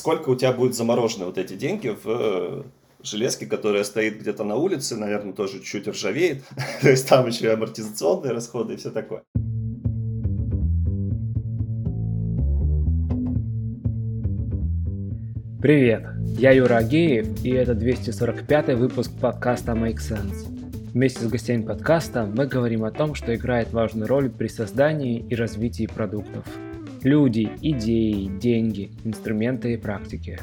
сколько у тебя будет заморожены вот эти деньги в э, железке, которая стоит где-то на улице, наверное, тоже чуть ржавеет. То есть там еще и амортизационные расходы и все такое. Привет, я Юра Агеев, и это 245 выпуск подкаста Make Sense. Вместе с гостями подкаста мы говорим о том, что играет важную роль при создании и развитии продуктов. Люди, идеи, деньги, инструменты и практики.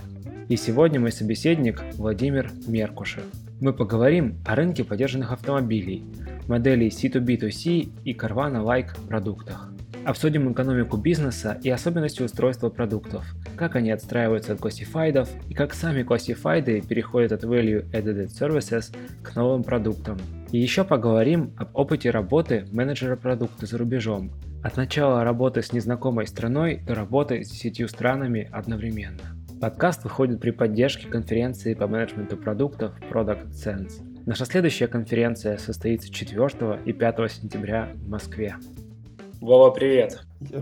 И сегодня мой собеседник Владимир Меркушев. Мы поговорим о рынке поддержанных автомобилей, моделей C2B2C и Carvana-like продуктах. Обсудим экономику бизнеса и особенности устройства продуктов, как они отстраиваются от классифайдов и как сами классифайды переходят от Value Added Services к новым продуктам. И еще поговорим об опыте работы менеджера продукта за рубежом, от начала работы с незнакомой страной до работы с десятью странами одновременно. Подкаст выходит при поддержке конференции по менеджменту продуктов Product Sense. Наша следующая конференция состоится 4 и 5 сентября в Москве. Вова, привет.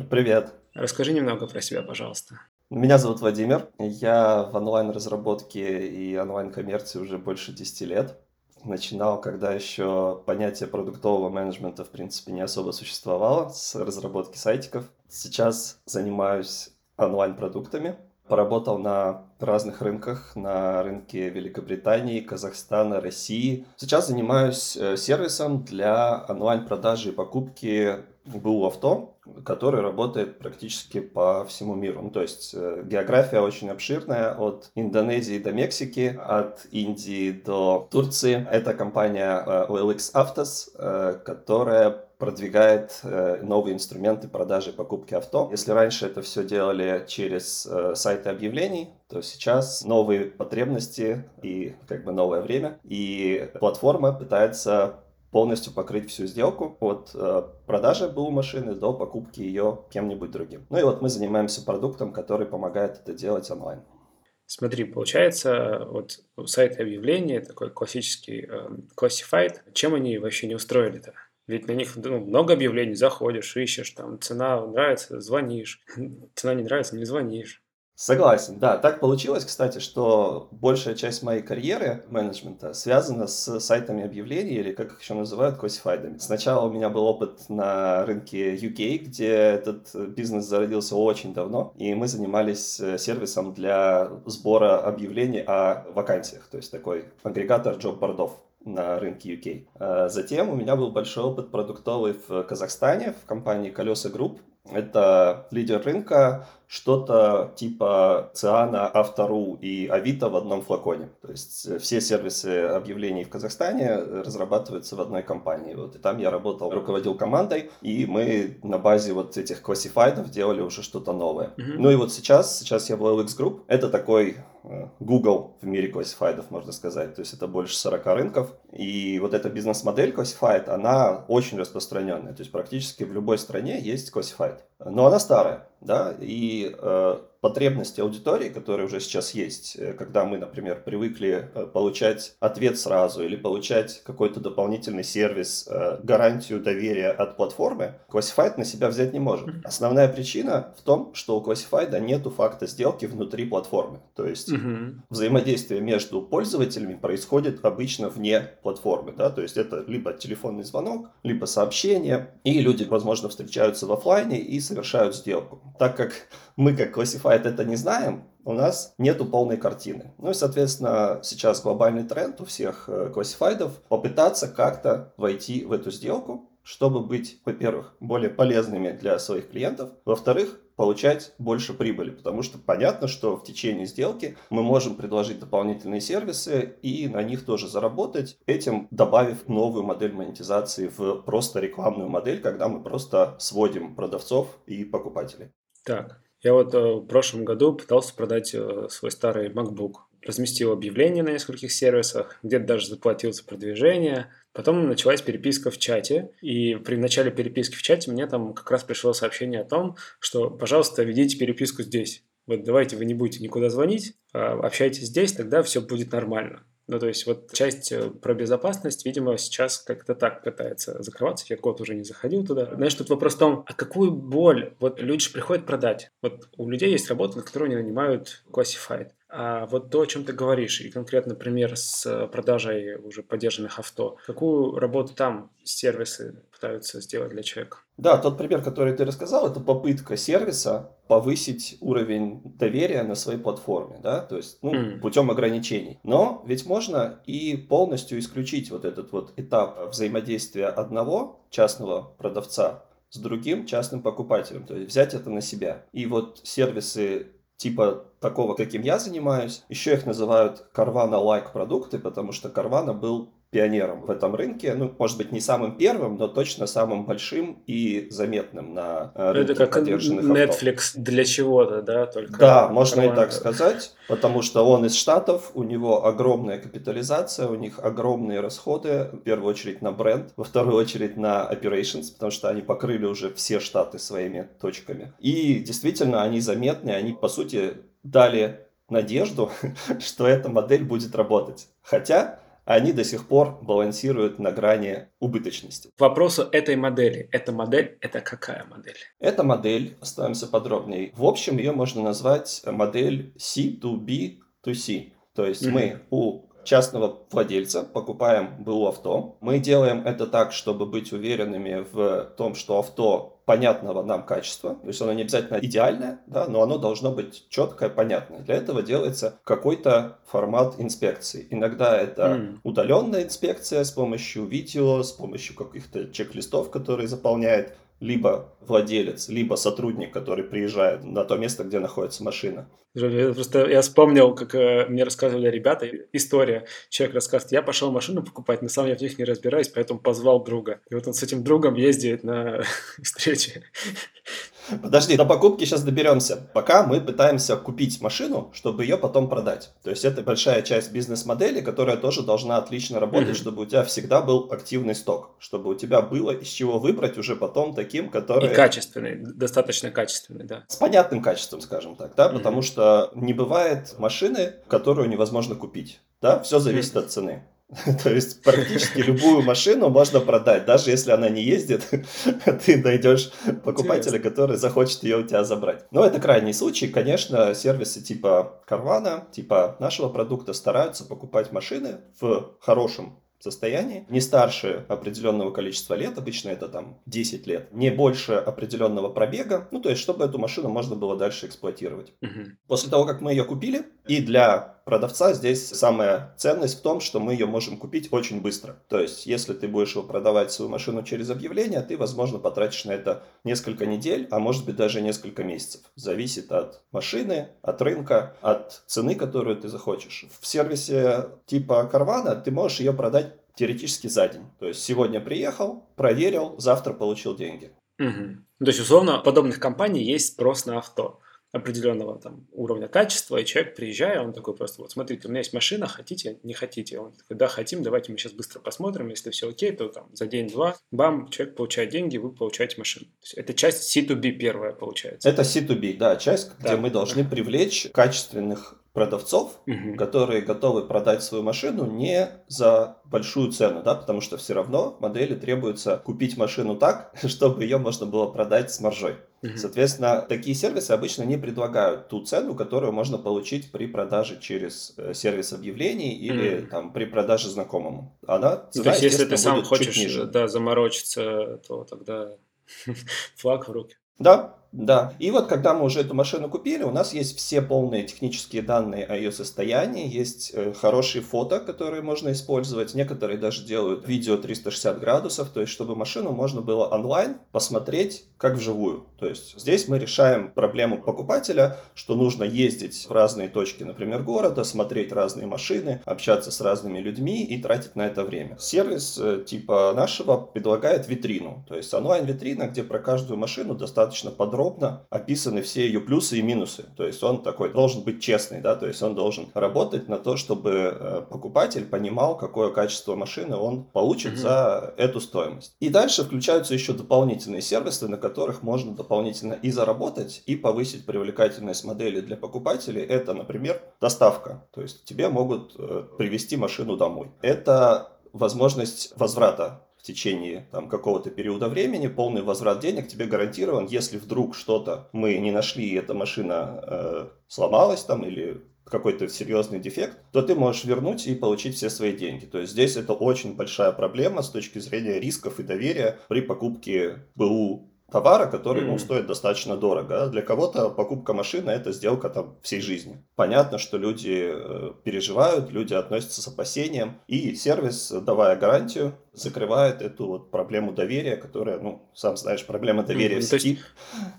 Привет. Расскажи немного про себя, пожалуйста. Меня зовут Владимир. Я в онлайн-разработке и онлайн-коммерции уже больше 10 лет. Начинал, когда еще понятие продуктового менеджмента, в принципе, не особо существовало, с разработки сайтиков. Сейчас занимаюсь онлайн-продуктами, Поработал на разных рынках, на рынке Великобритании, Казахстана, России. Сейчас занимаюсь э, сервисом для онлайн-продажи и покупки БУ авто, который работает практически по всему миру. Ну, то есть э, география очень обширная, от Индонезии до Мексики, от Индии до Турции. Это компания э, OLX Autos, которая продвигает э, новые инструменты продажи и покупки авто. Если раньше это все делали через э, сайты объявлений, то сейчас новые потребности и как бы новое время. И платформа пытается полностью покрыть всю сделку от э, продажи БУ машины до покупки ее кем-нибудь другим. Ну и вот мы занимаемся продуктом, который помогает это делать онлайн. Смотри, получается, вот сайты объявления, такой классический э, classified, чем они вообще не устроили-то? Ведь на них ну, много объявлений, заходишь, ищешь, там цена нравится, звонишь, цена не нравится, не звонишь. Согласен, да. Так получилось, кстати, что большая часть моей карьеры менеджмента связана с сайтами объявлений, или как их еще называют, классифайдами. Сначала у меня был опыт на рынке UK, где этот бизнес зародился очень давно, и мы занимались э, сервисом для сбора объявлений о вакансиях, то есть такой агрегатор job board ов на рынке UK. А затем у меня был большой опыт продуктовый в Казахстане в компании Колеса Group. Это лидер рынка, что-то типа Циана, Авто.ру и Авито в одном флаконе. То есть э, все сервисы объявлений в Казахстане разрабатываются в одной компании. Вот, и там я работал, руководил командой, и мы на базе вот этих классифайдов делали уже что-то новое. Mm-hmm. Ну и вот сейчас, сейчас я в OLX Group. Это такой Google в мире классифайдов, можно сказать. То есть это больше 40 рынков. И вот эта бизнес-модель классифайд, она очень распространенная. То есть практически в любой стране есть классифайд. Но она старая, да, и э, потребности аудитории, которые уже сейчас есть, э, когда мы, например, привыкли э, получать ответ сразу или получать какой-то дополнительный сервис, э, гарантию доверия от платформы, Classified на себя взять не может. Основная причина в том, что у Classified нету факта сделки внутри платформы. То есть uh-huh. взаимодействие между пользователями происходит обычно вне платформы. Да? То есть это либо телефонный звонок, либо сообщение, и люди, возможно, встречаются в офлайне и совершают сделку. Так как мы, как Classified, бывает, это не знаем, у нас нету полной картины. Ну и, соответственно, сейчас глобальный тренд у всех э, классифайдов попытаться как-то войти в эту сделку, чтобы быть, во-первых, более полезными для своих клиентов, во-вторых, получать больше прибыли, потому что понятно, что в течение сделки мы можем предложить дополнительные сервисы и на них тоже заработать, этим добавив новую модель монетизации в просто рекламную модель, когда мы просто сводим продавцов и покупателей. Так, я вот э, в прошлом году пытался продать э, свой старый MacBook. Разместил объявление на нескольких сервисах, где-то даже заплатил за продвижение. Потом началась переписка в чате, и при начале переписки в чате мне там как раз пришло сообщение о том, что, пожалуйста, ведите переписку здесь. Вот давайте вы не будете никуда звонить, а общайтесь здесь, тогда все будет нормально. Ну, то есть вот часть э, про безопасность, видимо, сейчас как-то так пытается закрываться. Я год уже не заходил туда. Знаешь, тут вопрос в том, а какую боль? Вот люди же приходят продать. Вот у людей есть работа, на которую они нанимают classified. А вот то, о чем ты говоришь, и конкретно пример с э, продажей уже поддержанных авто, какую работу там сервисы пытаются сделать для человека? Да, тот пример, который ты рассказал, это попытка сервиса повысить уровень доверия на своей платформе, да, то есть ну, mm. путем ограничений. Но ведь можно и полностью исключить вот этот вот этап взаимодействия одного частного продавца с другим частным покупателем, то есть взять это на себя. И вот сервисы типа такого, каким я занимаюсь. Еще их называют Carvana-like продукты, потому что Carvana был пионером в этом рынке. Ну, может быть, не самым первым, но точно самым большим и заметным на э, рынке Это как Netflix авто. для чего-то, да? Только да, можно Carvana. и так сказать, потому что он из Штатов, у него огромная капитализация, у них огромные расходы, в первую очередь на бренд, во вторую очередь на operations, потому что они покрыли уже все штаты своими точками. И действительно, они заметны, они, по сути, дали надежду, что эта модель будет работать. Хотя они до сих пор балансируют на грани убыточности. К вопросу этой модели. Эта модель, это какая модель? Эта модель, оставимся подробнее. В общем, ее можно назвать модель C2B2C. То есть mm-hmm. мы у частного владельца, покупаем БУ авто. Мы делаем это так, чтобы быть уверенными в том, что авто понятного нам качества. То есть оно не обязательно идеальное, да, но оно должно быть четкое, понятное. Для этого делается какой-то формат инспекции. Иногда это mm. удаленная инспекция с помощью видео, с помощью каких-то чек-листов, которые заполняет либо владелец, либо сотрудник, который приезжает на то место, где находится машина. Просто я вспомнил, как э, мне рассказывали ребята, история. Человек рассказывает, я пошел машину покупать, но сам я в них не разбираюсь, поэтому позвал друга. И вот он с этим другом ездит на встречи. Подожди, до покупки сейчас доберемся. Пока мы пытаемся купить машину, чтобы ее потом продать. То есть это большая часть бизнес-модели, которая тоже должна отлично работать, mm-hmm. чтобы у тебя всегда был активный сток, чтобы у тебя было из чего выбрать уже потом таким, который... И качественный, достаточно качественный, да. С понятным качеством, скажем так, да, mm-hmm. потому что не бывает машины, которую невозможно купить. Да, все зависит mm-hmm. от цены. То есть практически любую машину можно продать, даже если она не ездит, ты найдешь покупателя, который захочет ее у тебя забрать. Но это крайний случай. Конечно, сервисы типа Carvana, типа нашего продукта стараются покупать машины в хорошем состоянии, не старше определенного количества лет, обычно это там 10 лет, не больше определенного пробега, ну то есть чтобы эту машину можно было дальше эксплуатировать. Угу. После того, как мы ее купили, и для продавца здесь самая ценность в том, что мы ее можем купить очень быстро. То есть, если ты будешь его продавать свою машину через объявление, ты, возможно, потратишь на это несколько недель, а может быть даже несколько месяцев. Зависит от машины, от рынка, от цены, которую ты захочешь. В сервисе типа Карвана ты можешь ее продать теоретически за день. То есть сегодня приехал, проверил, завтра получил деньги. Угу. То есть, условно, подобных компаний есть спрос на авто определенного там уровня качества, и человек, приезжая, он такой просто, вот смотрите, у меня есть машина, хотите, не хотите? Он такой, да, хотим, давайте мы сейчас быстро посмотрим, если все окей, то там за день-два, бам, человек получает деньги, вы получаете машину. То есть это часть C2B первая получается. Это C2B, да, часть, да. где мы должны привлечь качественных продавцов, угу. которые готовы продать свою машину не за большую цену, да, потому что все равно модели требуется купить машину так, чтобы ее можно было продать с маржой. Угу. Соответственно, такие сервисы обычно не предлагают ту цену, которую можно получить при продаже через э, сервис объявлений или угу. там при продаже знакомому. Она цена, То есть, если ты сам хочешь да, заморочиться, то тогда флаг в руки. Да, да. И вот когда мы уже эту машину купили, у нас есть все полные технические данные о ее состоянии, есть э, хорошие фото, которые можно использовать. Некоторые даже делают видео 360 градусов, то есть чтобы машину можно было онлайн посмотреть как вживую. То есть здесь мы решаем проблему покупателя, что нужно ездить в разные точки, например, города, смотреть разные машины, общаться с разными людьми и тратить на это время. Сервис э, типа нашего предлагает витрину, то есть онлайн-витрина, где про каждую машину достаточно подробно подробно описаны все ее плюсы и минусы. То есть он такой должен быть честный, да, то есть он должен работать на то, чтобы э, покупатель понимал, какое качество машины он получит mm-hmm. за эту стоимость. И дальше включаются еще дополнительные сервисы, на которых можно дополнительно и заработать, и повысить привлекательность модели для покупателей. Это, например, доставка. То есть тебе могут э, привезти машину домой. Это возможность возврата течение там, какого-то периода времени, полный возврат денег тебе гарантирован, если вдруг что-то мы не нашли, и эта машина э, сломалась там или какой-то серьезный дефект, то ты можешь вернуть и получить все свои деньги. То есть здесь это очень большая проблема с точки зрения рисков и доверия при покупке БУ товара, который mm-hmm. ну, стоит достаточно дорого. Для кого-то покупка машины это сделка там всей жизни. Понятно, что люди э, переживают, люди относятся с опасением, и сервис, давая гарантию, закрывает эту вот проблему доверия, которая, ну, сам знаешь, проблема доверия mm-hmm. в сети.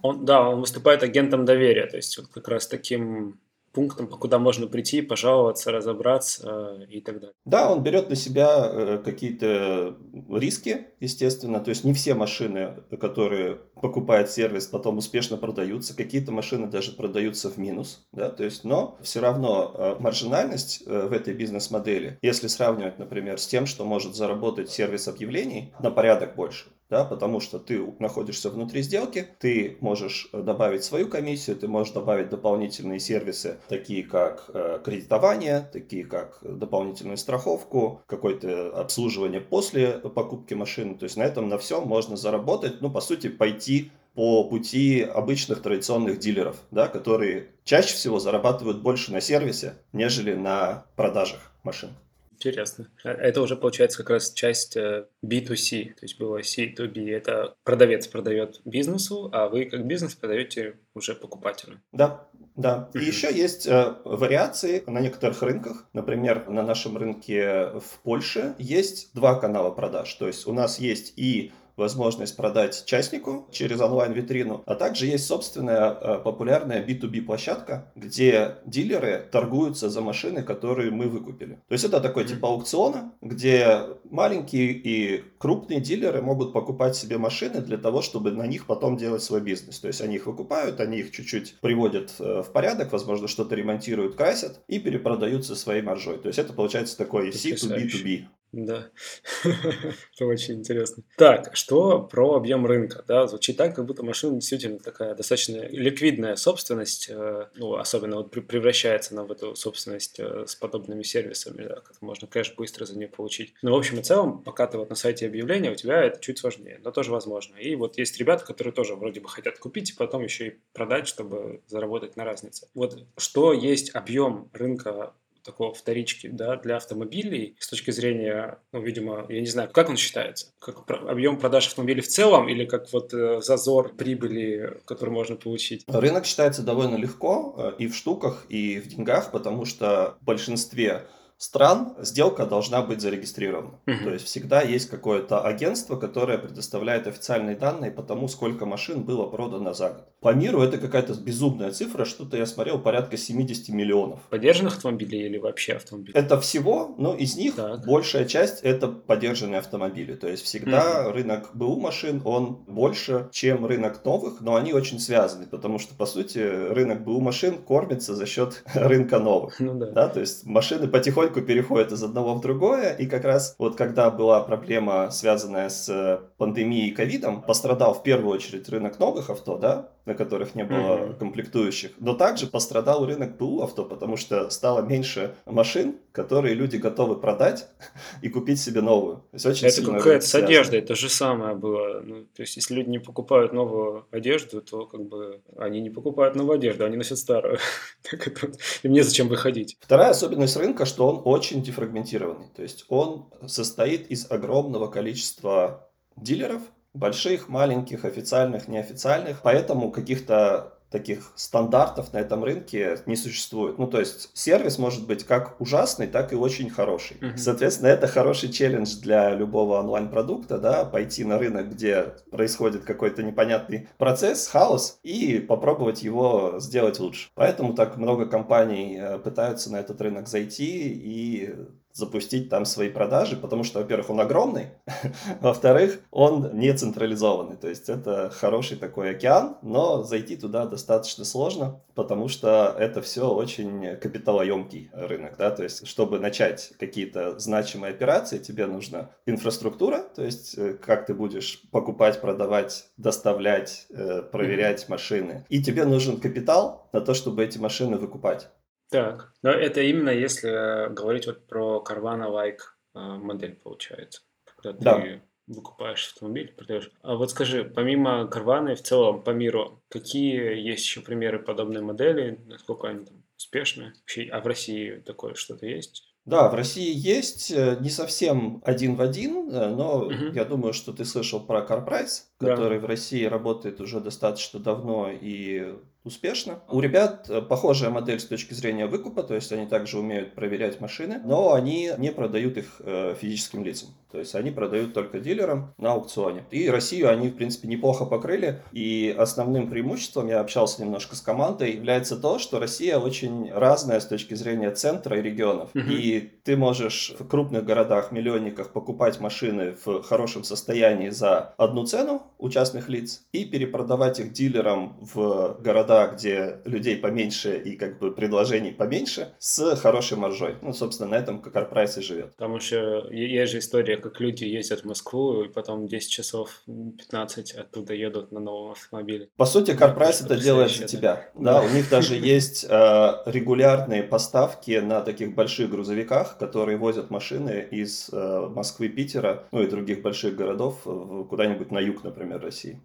Он, да, он выступает агентом доверия, то есть вот как раз таким пунктам, куда можно прийти, пожаловаться, разобраться э, и так далее. Да, он берет на себя э, какие-то риски, естественно. То есть не все машины, которые покупает сервис, потом успешно продаются. Какие-то машины даже продаются в минус. Да? То есть, но все равно э, маржинальность в этой бизнес-модели, если сравнивать, например, с тем, что может заработать сервис объявлений, на порядок больше да, потому что ты находишься внутри сделки, ты можешь э, добавить свою комиссию, ты можешь добавить дополнительные сервисы, такие как э, кредитование, такие как дополнительную страховку, какое-то обслуживание после покупки машины. То есть на этом на всем можно заработать, ну, по сути, пойти по пути обычных традиционных дилеров, да, которые чаще всего зарабатывают больше на сервисе, нежели на продажах машин. Интересно. А это уже получается как раз часть B2C, э, то есть было C2B. Это продавец продает бизнесу, а вы как бизнес продаете уже покупателю. Да, да. И еще есть э, вариации на некоторых рынках. Например, на нашем рынке в Польше есть два канала продаж. То есть у нас есть и возможность продать частнику через онлайн-витрину, а также есть собственная э, популярная B2B площадка, где дилеры торгуются за машины, которые мы выкупили. То есть это такой типа аукциона, где маленькие и крупные дилеры могут покупать себе машины для того, чтобы на них потом делать свой бизнес. То есть они их выкупают, они их чуть-чуть приводят э, в порядок, возможно, что-то ремонтируют, красят и перепродают со своей маржой. То есть это получается такой C2B2B. Да, это очень интересно. Так, что про объем рынка? Да, звучит так, как будто машина действительно такая достаточно ликвидная собственность, э, ну, особенно вот превращается она в эту собственность э, с подобными сервисами, да, как можно кэш быстро за нее получить. Но в общем и целом, пока ты вот на сайте объявления, у тебя это чуть сложнее, но тоже возможно. И вот есть ребята, которые тоже вроде бы хотят купить и потом еще и продать, чтобы заработать на разнице. Вот что есть объем рынка такого вторички да, для автомобилей с точки зрения, ну, видимо, я не знаю, как он считается? Как объем продаж автомобилей в целом или как вот э, зазор прибыли, который можно получить? Рынок считается довольно легко э, и в штуках, и в деньгах, потому что в большинстве стран сделка должна быть зарегистрирована. Угу. То есть всегда есть какое-то агентство, которое предоставляет официальные данные по тому, сколько машин было продано за год. По миру это какая-то безумная цифра, что-то я смотрел, порядка 70 миллионов. Подержанных автомобилей или вообще автомобилей? Это всего, но из них так. большая часть это подержанные автомобили. То есть всегда угу. рынок БУ машин, он больше, чем рынок новых, но они очень связаны, потому что, по сути, рынок БУ машин кормится за счет рынка новых. Ну да. да. То есть машины потихоньку потихоньку переходит из одного в другое, и как раз вот когда была проблема, связанная с э, пандемией и ковидом, пострадал в первую очередь рынок новых авто, да, на которых не было mm-hmm. комплектующих, но также пострадал рынок БУ авто, потому что стало меньше машин, которые люди готовы продать и купить себе новую. То есть очень это какая-то с одеждой, это же самое было. Ну, то есть если люди не покупают новую одежду, то как бы они не покупают новую одежду, они носят старую. так это, им незачем выходить. Вторая особенность рынка, что он очень дефрагментированный. То есть он состоит из огромного количества дилеров, больших, маленьких, официальных, неофициальных. Поэтому каких-то таких стандартов на этом рынке не существует. Ну, то есть сервис может быть как ужасный, так и очень хороший. Mm-hmm. Соответственно, это хороший челлендж для любого онлайн-продукта, да, пойти на рынок, где происходит какой-то непонятный процесс, хаос, и попробовать его сделать лучше. Поэтому так много компаний э, пытаются на этот рынок зайти и запустить там свои продажи, потому что, во-первых, он огромный, во-вторых, он не централизованный. То есть это хороший такой океан, но зайти туда достаточно сложно, потому что это все очень капиталоемкий рынок. Да? То есть, чтобы начать какие-то значимые операции, тебе нужна инфраструктура, то есть э, как ты будешь покупать, продавать, доставлять, э, проверять машины. И тебе нужен капитал на то, чтобы эти машины выкупать. Так, но это именно если говорить вот про Carvana-like э, модель получается, когда Да. ты выкупаешь автомобиль, продаешь. А вот скажи, помимо и в целом по миру, какие есть еще примеры подобной модели, насколько они там успешны? Вообще, а в России такое что-то есть? Да, в России есть, э, не совсем один в один, э, но Мгм. я думаю, что ты слышал про CarPrice, Да. который в России работает уже достаточно давно и успешно. У ребят э, похожая модель с точки зрения выкупа, то есть они также умеют проверять машины, но они не продают их э, физическим лицам. То есть они продают только дилерам на аукционе. И Россию они, в принципе, неплохо покрыли. И основным преимуществом, я общался немножко с командой, является то, что Россия очень разная с точки зрения центра и регионов. Мгм. И ты можешь в крупных городах, миллионниках покупать машины в хорошем состоянии за одну цену у частных лиц и перепродавать их дилерам в города, где людей поменьше и как бы предложений поменьше, с хорошей маржой. Ну, собственно, на этом CarPrice и живет. Там еще есть же история, как люди ездят в Москву и потом 10 часов, м, 15 оттуда едут на новом автомобиле. По сути, CarPrice Что это делает за тебя. да. У них даже есть э, регулярные поставки на таких больших грузовиках, которые возят машины из э, Москвы, Питера, ну и других больших городов куда-нибудь на юг, например, России.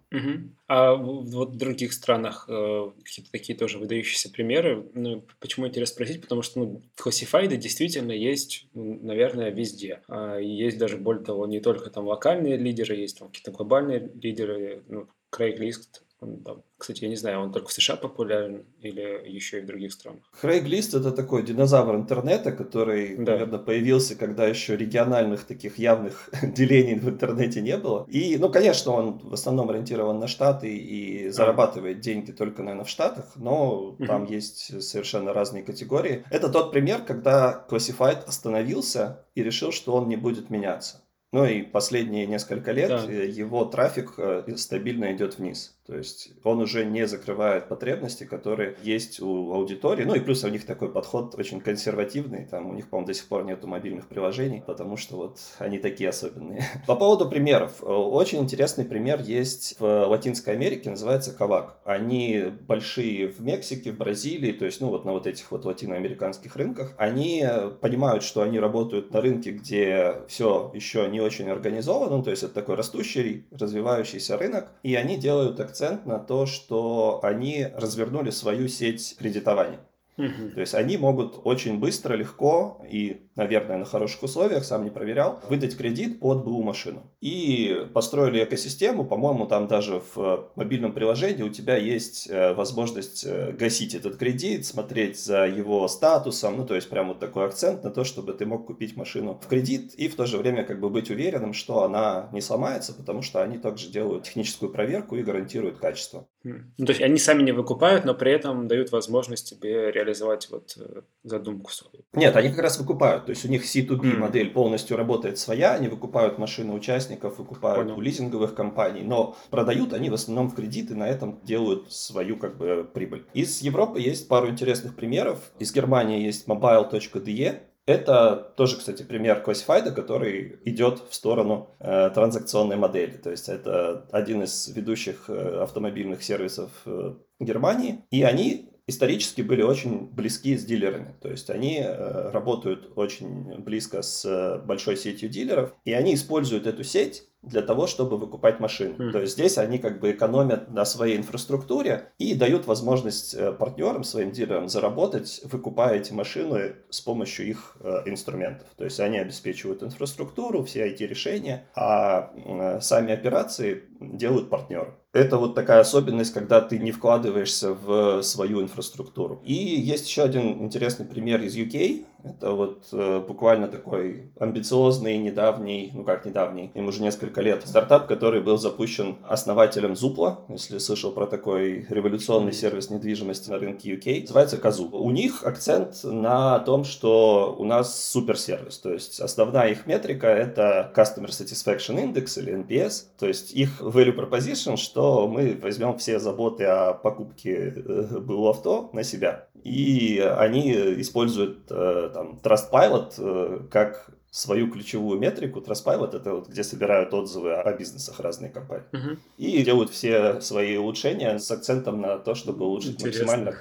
А вот в других странах э, какие-то такие тоже выдающиеся примеры. Ну, почему интересно спросить? Потому что ну, классифайды действительно есть, наверное, везде. А, есть даже, более того, не только там локальные лидеры, есть там какие-то глобальные лидеры. Ну, Craigslist, он там, кстати, я не знаю, он только в США популярен или еще и в других странах. Craigslist это такой динозавр интернета, который, Да. наверное, появился, когда еще региональных таких явных делений в интернете не было. И, ну, конечно, он в основном ориентирован на Штаты и зарабатывает деньги только, наверное, в Штатах, но Мгм. там есть совершенно разные категории. Это тот пример, когда Classified остановился и решил, что он не будет меняться. Ну и последние несколько лет Да. его трафик э, стабильно идет вниз. То есть он уже не закрывает потребности, которые есть у аудитории. Ну и плюс у них такой подход очень консервативный. Там у них, по-моему, до сих пор нету мобильных приложений, потому что вот они такие особенные. По поводу примеров. Очень интересный пример есть в Латинской Америке, называется Кавак. Они большие в Мексике, в Бразилии, то есть, ну вот на вот этих вот латиноамериканских рынках. Они понимают, что они работают на рынке, где все еще не очень организовано, то есть это такой растущий, развивающийся рынок, и они делают акцент на то, что они развернули свою сеть кредитования. То есть они могут очень быстро, легко и, наверное, на хороших условиях, сам не проверял, выдать кредит под БУ машину. И построили экосистему, по-моему, там даже в мобильном приложении у тебя есть э, возможность э, гасить этот кредит, смотреть за его статусом, ну то есть прям вот такой акцент на то, чтобы ты мог купить машину в кредит и в то же время как бы быть уверенным, что она не сломается, потому что они также делают техническую проверку и гарантируют качество. Ну, то есть они сами не выкупают, но при этом дают возможность тебе реализовать вот э, задумку свою. Нет, они как раз выкупают. То есть у них C2B Мгм. модель полностью работает своя, они выкупают машины участников, выкупают Понял. у лизинговых компаний, но продают они в основном в кредит и на этом делают свою как бы прибыль. Из Европы есть пару интересных примеров. Из Германии есть mobile.de. Это тоже, кстати, пример классифайда, который идет в сторону э, транзакционной модели. То есть это один из ведущих э, автомобильных сервисов э, Германии. И они исторически были очень близки с дилерами. То есть они э, работают очень близко с э, большой сетью дилеров, и они используют эту сеть для того, чтобы выкупать машины. Мгм. То есть здесь они как бы экономят на своей инфраструктуре и дают возможность э, партнерам, своим дилерам заработать, выкупая эти машины с помощью их э, инструментов. То есть они обеспечивают инфраструктуру, все IT-решения, а э, сами операции делают партнеры. Это вот такая особенность, когда ты не вкладываешься в свою инфраструктуру. И есть еще один интересный пример из UK. Это вот э, буквально такой амбициозный, недавний, ну как недавний, им уже несколько лет, стартап, который был запущен основателем Zupla, если слышал про такой революционный сервис недвижимости на рынке UK, называется Kazoo. У них акцент на том, что у нас суперсервис, то есть основная их метрика это Customer Satisfaction Index или NPS, то есть их value proposition, что мы возьмем все заботы о покупке э, БУ авто на себя. И они используют э, там Trustpilot э, как свою ключевую метрику. Trustpilot — это вот где собирают отзывы о бизнесах разные компании. Мгм. И делают все свои улучшения с акцентом на то, чтобы улучшить Интересно. максимально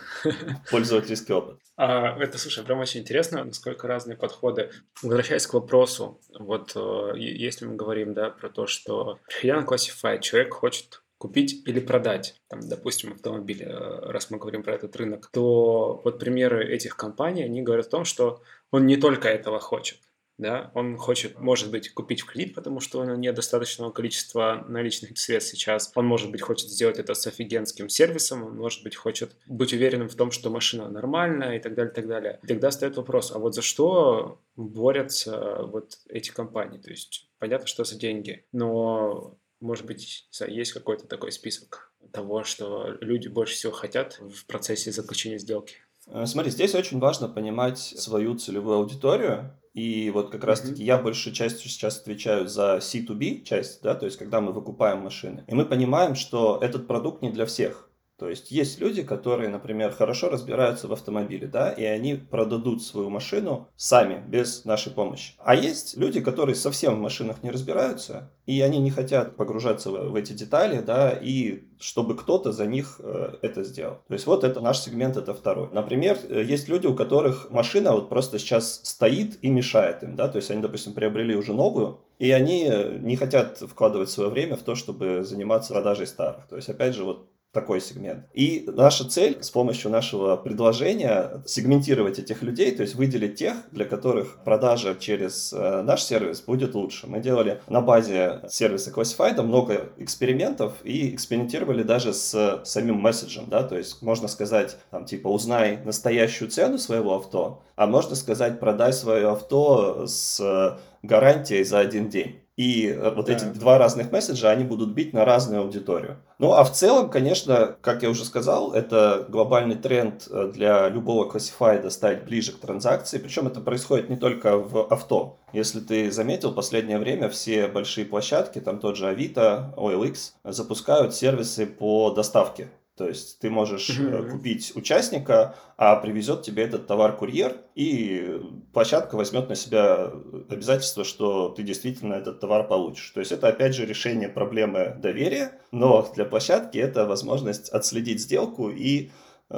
пользовательский опыт. А, это, слушай, прям очень интересно, насколько разные подходы. Возвращаясь к вопросу, вот э, если мы говорим, да, про то, что приходя на Classified, человек хочет купить или продать, там, допустим, автомобиль, э, раз мы говорим про этот рынок, то вот примеры этих компаний, они говорят о том, что он не только этого хочет, да, он хочет, может быть, купить в кредит, потому что у него нет достаточного количества наличных средств сейчас. Он, может быть, хочет сделать это с офигенским сервисом, он, может быть, хочет быть уверенным в том, что машина нормальная и так далее, и так далее. И тогда встает вопрос, а вот за что борются вот эти компании? То есть понятно, что за деньги, но, может быть, есть какой-то такой список того, что люди больше всего хотят в процессе заключения сделки? Э, Смотри, здесь очень важно понимать свою целевую аудиторию. И вот как раз-таки я большей частью сейчас отвечаю за C2B часть, да, то есть когда мы выкупаем машины. И мы понимаем, что этот продукт не для всех. То есть есть люди, которые, например, хорошо разбираются в автомобиле, да, и они продадут свою машину сами, без нашей помощи. А есть люди, которые совсем в машинах не разбираются, и они не хотят погружаться в, эти детали, да, и чтобы кто-то за них э, это сделал. То есть вот это наш сегмент, это второй. Например, э, есть люди, у которых машина вот просто сейчас стоит и мешает им, да, то есть они, допустим, приобрели уже новую, и они э, не хотят вкладывать свое время в то, чтобы заниматься продажей старых. То есть, опять же, вот такой сегмент. И наша цель с помощью нашего предложения сегментировать этих людей, то есть выделить тех, для которых продажа через э, наш сервис будет лучше. Мы делали на базе сервиса Classified много экспериментов и экспериментировали даже с самим месседжем, да, то есть можно сказать, там, типа, узнай настоящую цену своего авто, а можно сказать, продай свое авто с гарантией за один день. И вот эти Так. два разных месседжа, они будут бить на разную аудиторию. Ну, а в целом, конечно, как я уже сказал, это глобальный тренд э, для любого классифайда стать ближе к транзакции. Причем это происходит не только в авто. Если ты заметил, в последнее время все большие площадки, там тот же Авито, OLX, запускают сервисы по доставке. То есть ты можешь Мгм. купить участника, а привезет тебе этот товар курьер, и площадка возьмет на себя обязательство, что ты действительно этот товар получишь. То есть это опять же решение проблемы доверия, но для площадки это возможность отследить сделку и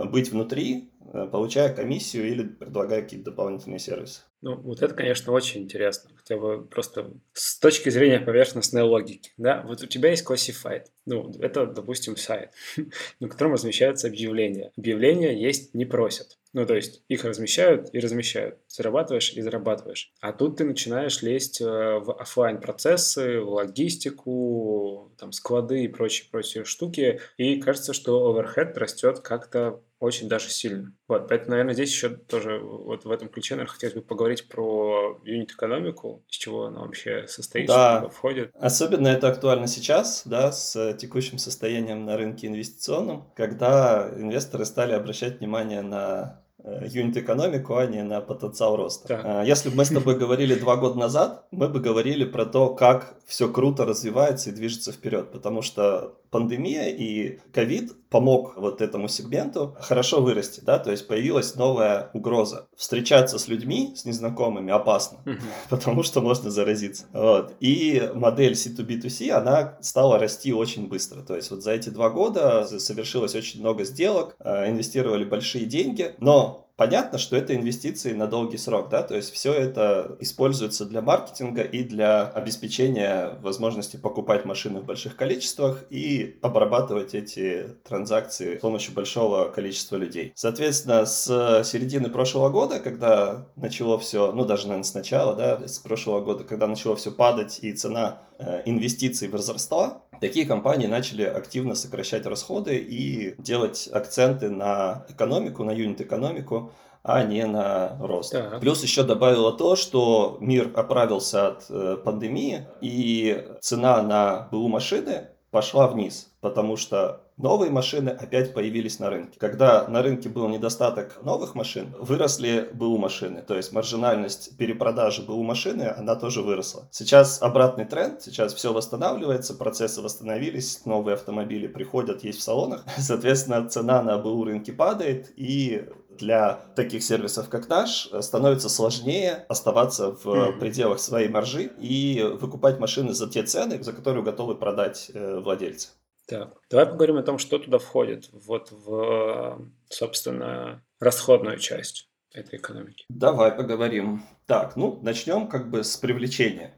быть внутри, э, получая комиссию или предлагая какие-то дополнительные сервисы. Ну, вот это, конечно, очень интересно, хотя бы просто с точки зрения поверхностной логики, да, вот у тебя есть Classified, ну, это, допустим, сайт, на котором размещаются объявления. Объявления есть не просят, ну, то есть их размещают и размещают, зарабатываешь и зарабатываешь. А тут ты начинаешь лезть э, в офлайн процессы в логистику, там, склады и прочие-прочие штуки, и кажется, что оверхед растет как-то очень даже сильно. Вот, поэтому, наверное, здесь еще тоже вот в этом ключе, наверное, хотелось бы поговорить про юнит-экономику, из чего она вообще состоит, Да. что входит. Особенно это актуально сейчас, да, с текущим состоянием на рынке инвестиционном, когда инвесторы стали обращать внимание на юнит-экономику, а не на потенциал роста. Так. А, Если бы мы с тобой говорили два года назад, мы бы говорили про то, как все круто развивается и движется вперед, потому что пандемия и ковид помог вот этому сегменту хорошо вырасти, да, то есть появилась новая угроза. Встречаться с людьми, с незнакомыми опасно потому что можно заразиться. Вот. И модель C2B2C, она стала расти очень быстро. То есть вот за эти два года совершилось очень много сделок, э, инвестировали большие деньги, но all Понятно, что это инвестиции на долгий срок, да, то есть все это используется для маркетинга и для обеспечения возможности покупать машины в больших количествах и обрабатывать эти транзакции с помощью большого количества людей. Соответственно, с середины прошлого года, когда начало все, ну даже, наверное, с начала, да, с прошлого года, когда начало все падать и цена э, инвестиций возросла, такие компании начали активно сокращать расходы и делать акценты на экономику, на юнит-экономику, а не на рост. Так. Плюс еще добавило то, что мир оправился от э, пандемии, и цена на БУ машины пошла вниз, потому что новые машины опять появились на рынке. Когда на рынке был недостаток новых машин, выросли БУ машины, то есть маржинальность перепродажи БУ машины, она тоже выросла. Сейчас обратный тренд, сейчас все восстанавливается, процессы восстановились, новые автомобили приходят, есть в салонах, соответственно, цена на БУ рынке падает, и для таких сервисов, как наш, становится сложнее оставаться в mm-hmm. пределах своей маржи и выкупать машины за те цены, за которые готовы продать э, владельцы. Так, давай поговорим о том, что туда входит, вот в, собственно, расходную часть этой экономики. Давай поговорим. Так, ну, начнем как бы с привлечения.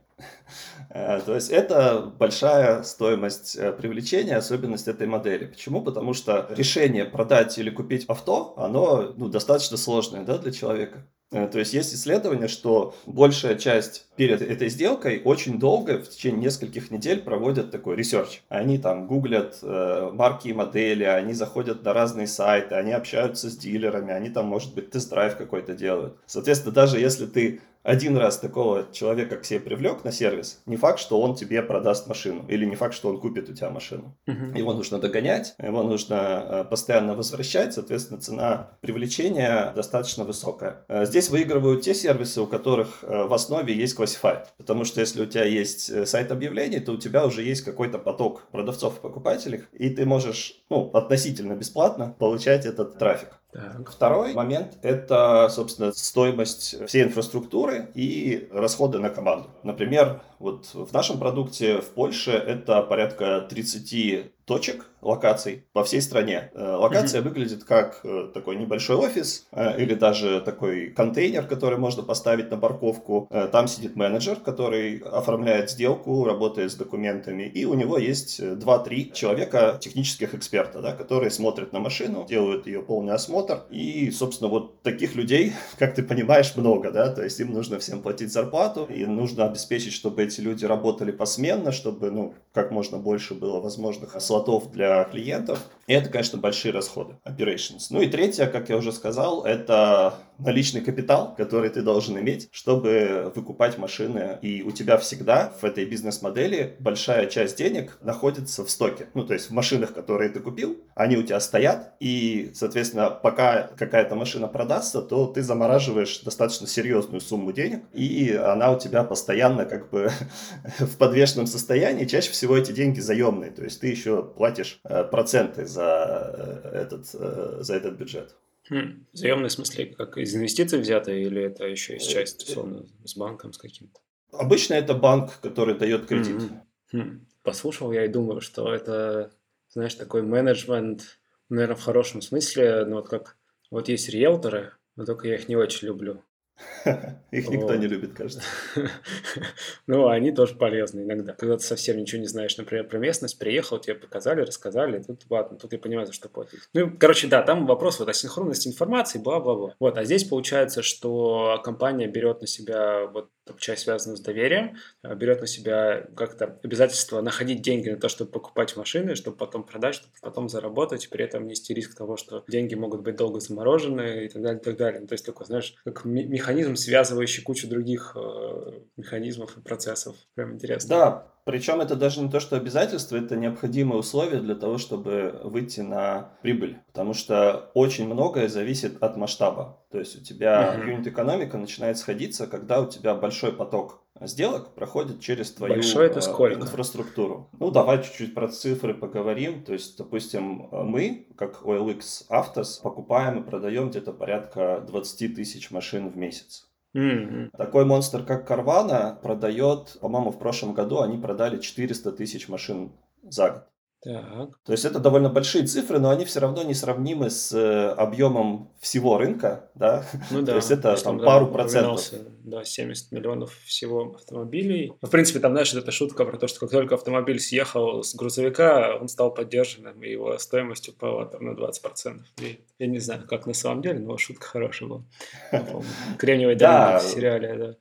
Э, то есть это большая стоимость э, привлечения, особенность этой модели. Почему? Потому что решение продать или купить авто, оно ну, достаточно сложное да, для человека. Э, то есть есть исследование, что большая часть перед этой сделкой очень долго, в течение нескольких недель проводят такой research. Они там гуглят э, марки и модели, они заходят на разные сайты, они общаются с дилерами, они там, может быть, тест-драйв какой-то делают. Соответственно, даже если ты один раз такого человека к себе привлек на сервис, не факт, что он тебе продаст машину, или не факт, что он купит у тебя машину. Uh-huh. Его нужно догонять, его нужно э, постоянно возвращать, соответственно, цена привлечения достаточно высокая. Э, здесь выигрывают те сервисы, у которых э, в основе есть Classified, потому что если у тебя есть сайт объявлений, то у тебя уже есть какой-то поток продавцов и покупателей, и ты можешь ну, относительно бесплатно получать этот трафик. Так. Второй момент – это, собственно, стоимость всей инфраструктуры и расходы на команду. Например, вот в нашем продукте в Польше это порядка 30 точек, локаций по всей стране. Э, локация mm-hmm. выглядит как э, такой небольшой офис э, или даже такой контейнер, который можно поставить на парковку. Там сидит менеджер, который оформляет сделку, работает с документами, и у него есть 2-3 человека, технических эксперта, да, которые смотрят на машину, делают ее полный осмотр. И, собственно, вот таких людей, как ты понимаешь, много, да, то есть им нужно всем платить зарплату, и нужно обеспечить, чтобы эти люди работали посменно, чтобы, ну, как можно больше было возможных слотов для клиентов. И это, конечно, большие расходы, operations. Ну и третье, как я уже сказал, это наличный капитал, который ты должен иметь, чтобы выкупать машины. И у тебя всегда в этой бизнес-модели большая часть денег находится в стоке. Ну, то есть в машинах, которые ты купил, они у тебя стоят, и, соответственно, пока какая-то машина продастся, то ты замораживаешь достаточно серьезную сумму денег, и она у тебя постоянно как бы в подвешенном состоянии. Чаще всего эти деньги заемные, то есть ты еще платишь э, проценты за э, этот, э, за этот бюджет. Хм. Заемный в смысле, как из инвестиций взято, или это еще есть часть, условно, с банком, с каким-то? Обычно это банк, который дает кредит. Mm-hmm. Хм. Послушал я и думаю, что это, знаешь, такой менеджмент, наверное, в хорошем смысле, ну вот как, вот есть риэлторы, но только я их не очень люблю. Их никто не любит, кажется. Ну, они тоже полезны иногда. Когда ты совсем ничего не знаешь, например, про местность, приехал, тебе показали, рассказали, тут ладно, тут я понимаю, за что платить. Ну, короче, да, там вопрос вот о синхронности информации, бла-бла-бла. Вот, а здесь получается, что компания берет на себя вот часть связана с доверием, а, берет на себя как-то обязательство находить деньги на то, чтобы покупать машины, чтобы потом продать, чтобы потом заработать, при этом нести риск того, что деньги могут быть долго заморожены и так далее, и так далее. Ну, то есть такой, знаешь, как механизм, связывающий кучу других э, механизмов и процессов. Прям интересно. Да, причем это даже не то, что обязательство, это необходимое условие для того, чтобы выйти на прибыль. Потому что очень многое зависит от масштаба. То есть у тебя uh-huh. юнит-экономика начинает сходиться, когда у тебя большой поток сделок проходит через твою Большой это сколько? инфраструктуру. Ну, давай чуть-чуть про цифры поговорим. То есть, допустим, мы, как OLX Autos, покупаем и продаем где-то порядка 20 тысяч машин в месяц. Mm-hmm. Такой монстр, как Карвана, продает, по-моему, в прошлом году они продали 400 тысяч машин за год. Так. То есть это довольно большие цифры, но они все равно несравнимы с э, объемом всего рынка, да? Ну да. То есть это там да, пару процентов. Да, 70 миллионов всего автомобилей. В принципе, там, знаешь, это шутка про то, что как только автомобиль съехал с грузовика, он стал поддержанным, и его стоимость упала там на 20%. И я не знаю, как на самом деле, но шутка хорошая была. Кремниевая долина в сериале, да.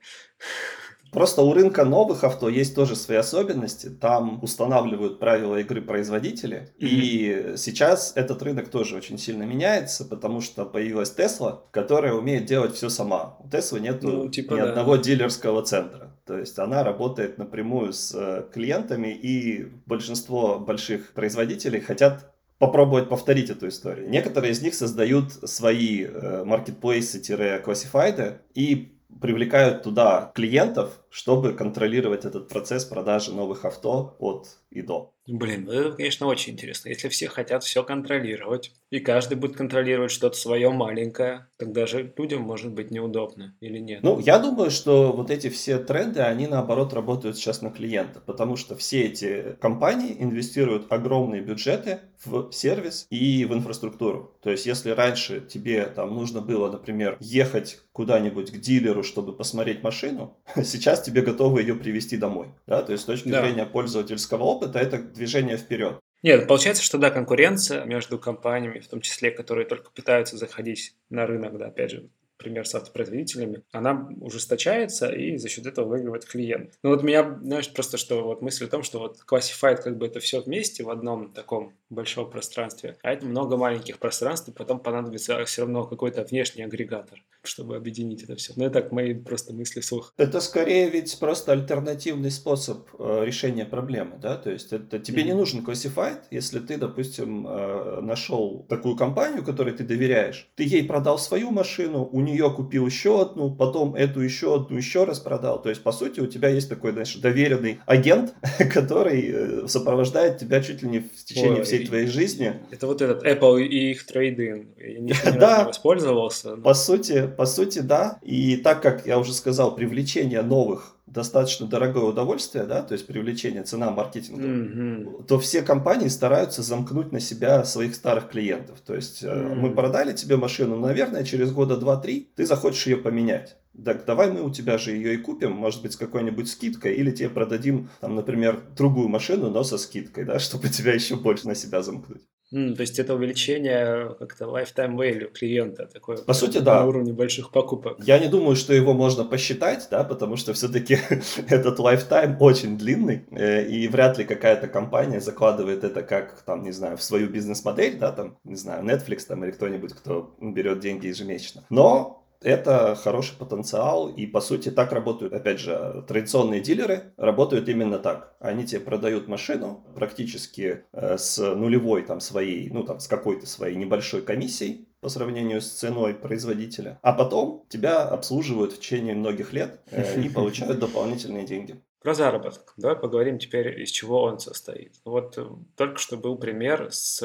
Просто у рынка новых авто есть тоже свои особенности. Там устанавливают правила игры производители. Mm-hmm. И сейчас этот рынок тоже очень сильно меняется, потому что появилась Tesla, которая умеет делать все сама. У Tesla нет ну, типа, ни да. одного дилерского центра. То есть она работает напрямую с э, клиентами, и большинство больших производителей хотят попробовать повторить эту историю. Некоторые из них создают свои э, маркетплейсы-классифайды и привлекают туда клиентов, чтобы контролировать этот процесс продажи новых авто от и до. Блин, ну это, конечно, очень интересно. Если все хотят все контролировать, и каждый будет контролировать что-то свое маленькое, тогда же людям может быть неудобно или нет? Ну, я думаю, что вот эти все тренды, они наоборот работают сейчас на клиента, потому что все эти компании инвестируют огромные бюджеты в сервис и в инфраструктуру. То есть, если раньше тебе там нужно было, например, ехать куда-нибудь к дилеру, чтобы посмотреть машину, сейчас тебе готовы ее привезти домой. Да? То есть, с точки да. зрения пользовательского опыта, это движение вперед. Нет, получается, что да, конкуренция между компаниями, в том числе, которые только пытаются заходить на рынок, да, опять же, пример с автопроизводителями, она ужесточается и за счет этого выигрывает клиент. Ну вот меня, знаешь, просто что вот мысль о том, что вот Classified как бы это все вместе в одном таком большом пространстве, а это много маленьких пространств, и потом понадобится все равно какой-то внешний агрегатор, чтобы объединить это все. Ну это так мои просто мысли вслух. Это скорее ведь просто альтернативный способ э, решения проблемы, да, то есть это тебе mm-hmm. не нужен Classified, если ты, допустим, э, нашел такую компанию, которой ты доверяешь, ты ей продал свою машину, у нее купил еще одну, потом эту еще одну еще раз продал. То есть, по сути, у тебя есть такой, знаешь, доверенный агент, который э, сопровождает тебя чуть ли не в течение Ой, всей твоей жизни. Это вот этот Apple и их трейдинг. Я да, не воспользовался. Но... По сути, по сути, да. И так как я уже сказал, привлечение новых достаточно дорогое удовольствие, да, то есть привлечение, цена маркетинга, mm-hmm. то все компании стараются замкнуть на себя своих старых клиентов. То есть mm-hmm. мы продали тебе машину, наверное, через года два-три ты захочешь ее поменять. Так давай мы у тебя же ее и купим, может быть, с какой-нибудь скидкой, или тебе продадим, там, например, другую машину, но со скидкой, да, чтобы тебя еще больше на себя замкнуть. Mm, то есть это увеличение как-то lifetime value клиента, такое по сути, да. на уровне больших покупок. Я не думаю, что его можно посчитать, да, потому что все-таки этот lifetime очень длинный, э, и вряд ли какая-то компания закладывает это как, там, не знаю, в свою бизнес-модель, да, там, не знаю, Netflix там или кто-нибудь, кто берет деньги ежемесячно. Но это хороший потенциал, и по сути так работают, опять же, традиционные дилеры работают именно так. Они тебе продают машину практически э, с нулевой там своей, ну там с какой-то своей небольшой комиссией, по сравнению с ценой производителя, а потом тебя обслуживают в течение многих лет э, и получают дополнительные деньги. Про заработок. Давай поговорим теперь, из чего он состоит. Вот э, только что был пример с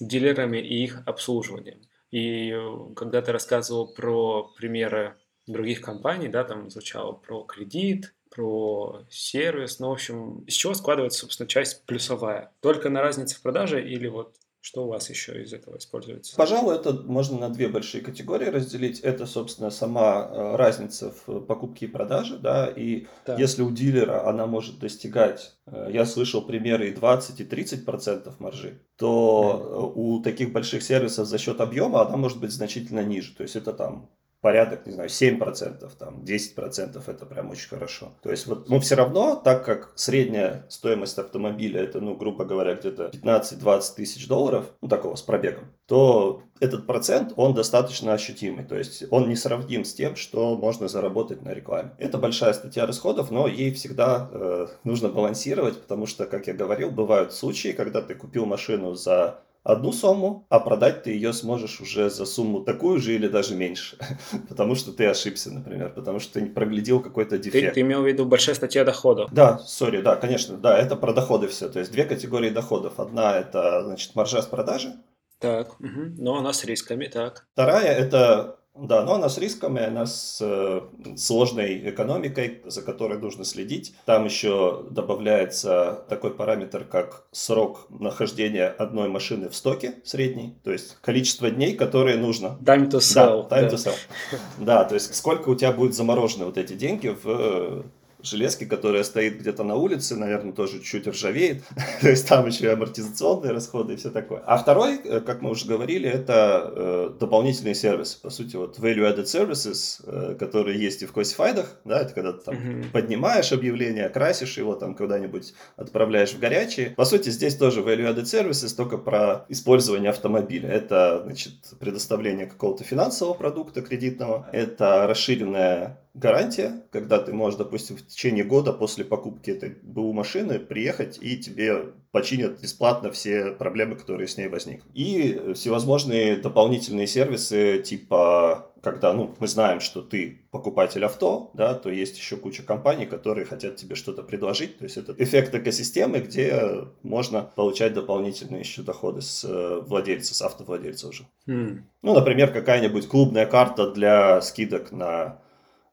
дилерами и их обслуживанием. И э, когда ты рассказывал про примеры других компаний, да, там звучало про кредит, про сервис, ну, в общем, из чего складывается, собственно, часть плюсовая? Только на разнице в продаже или вот что у вас еще из этого используется? Пожалуй, это можно на две большие категории разделить. Это, собственно, сама э, разница в покупке и продаже, да, и да. если у дилера она может достигать, э, я слышал примеры и 20, и 30 процентов маржи, то у таких больших сервисов за счет объема она может быть значительно ниже. То есть это там порядок, не знаю, 7%, там, 10% это прям очень хорошо. То есть вот, ну, все равно, так как средняя стоимость автомобиля это, ну, грубо говоря, где-то 15-20 тысяч долларов, ну, такого с пробегом, то этот процент, он достаточно ощутимый. То есть он не сравним с тем, что можно заработать на рекламе. Это большая статья расходов, но ей всегда э, нужно балансировать, потому что, как я говорил, бывают случаи, когда ты купил машину за одну сумму, а продать ты ее сможешь уже за сумму такую же или даже меньше. потому что ты ошибся, например, потому что ты проглядел какой-то дефект. Ты, ты имел в виду большая статья доходов? Да, сори, да, конечно, да, это про доходы все. То есть две категории доходов. Одна это, значит, маржа с продажи. Так, угу. но она с рисками, так. Вторая это да, но она с рисками, она с э, сложной экономикой, за которой нужно следить. Там еще добавляется такой параметр, как срок нахождения одной машины в стоке средний, то есть количество дней, которые нужно. Time to sell. Да, time да. to sell. Да, то есть сколько у тебя будет заморожены вот эти деньги в железки, которая стоит где-то на улице, наверное, тоже чуть ржавеет. То есть там еще и амортизационные расходы и все такое. А второй, э, как мы уже говорили, это э, дополнительные сервисы. По сути, вот value-added services, э, которые есть и в классифайдах, да, это когда ты там mm-hmm. поднимаешь объявление, красишь его, там куда-нибудь отправляешь в горячие. По сути, здесь тоже value-added services, только про использование автомобиля. Это, значит, предоставление какого-то финансового продукта кредитного, это расширенная гарантия, когда ты можешь, допустим, в течение года после покупки этой БУ машины приехать и тебе починят бесплатно все проблемы, которые с ней возникнут. И всевозможные дополнительные сервисы, типа когда ну, мы знаем, что ты покупатель авто, да, то есть еще куча компаний, которые хотят тебе что-то предложить. То есть это эффект экосистемы, где можно получать дополнительные еще доходы с э, владельца, с автовладельца уже. Mm. Ну, например, какая-нибудь клубная карта для скидок на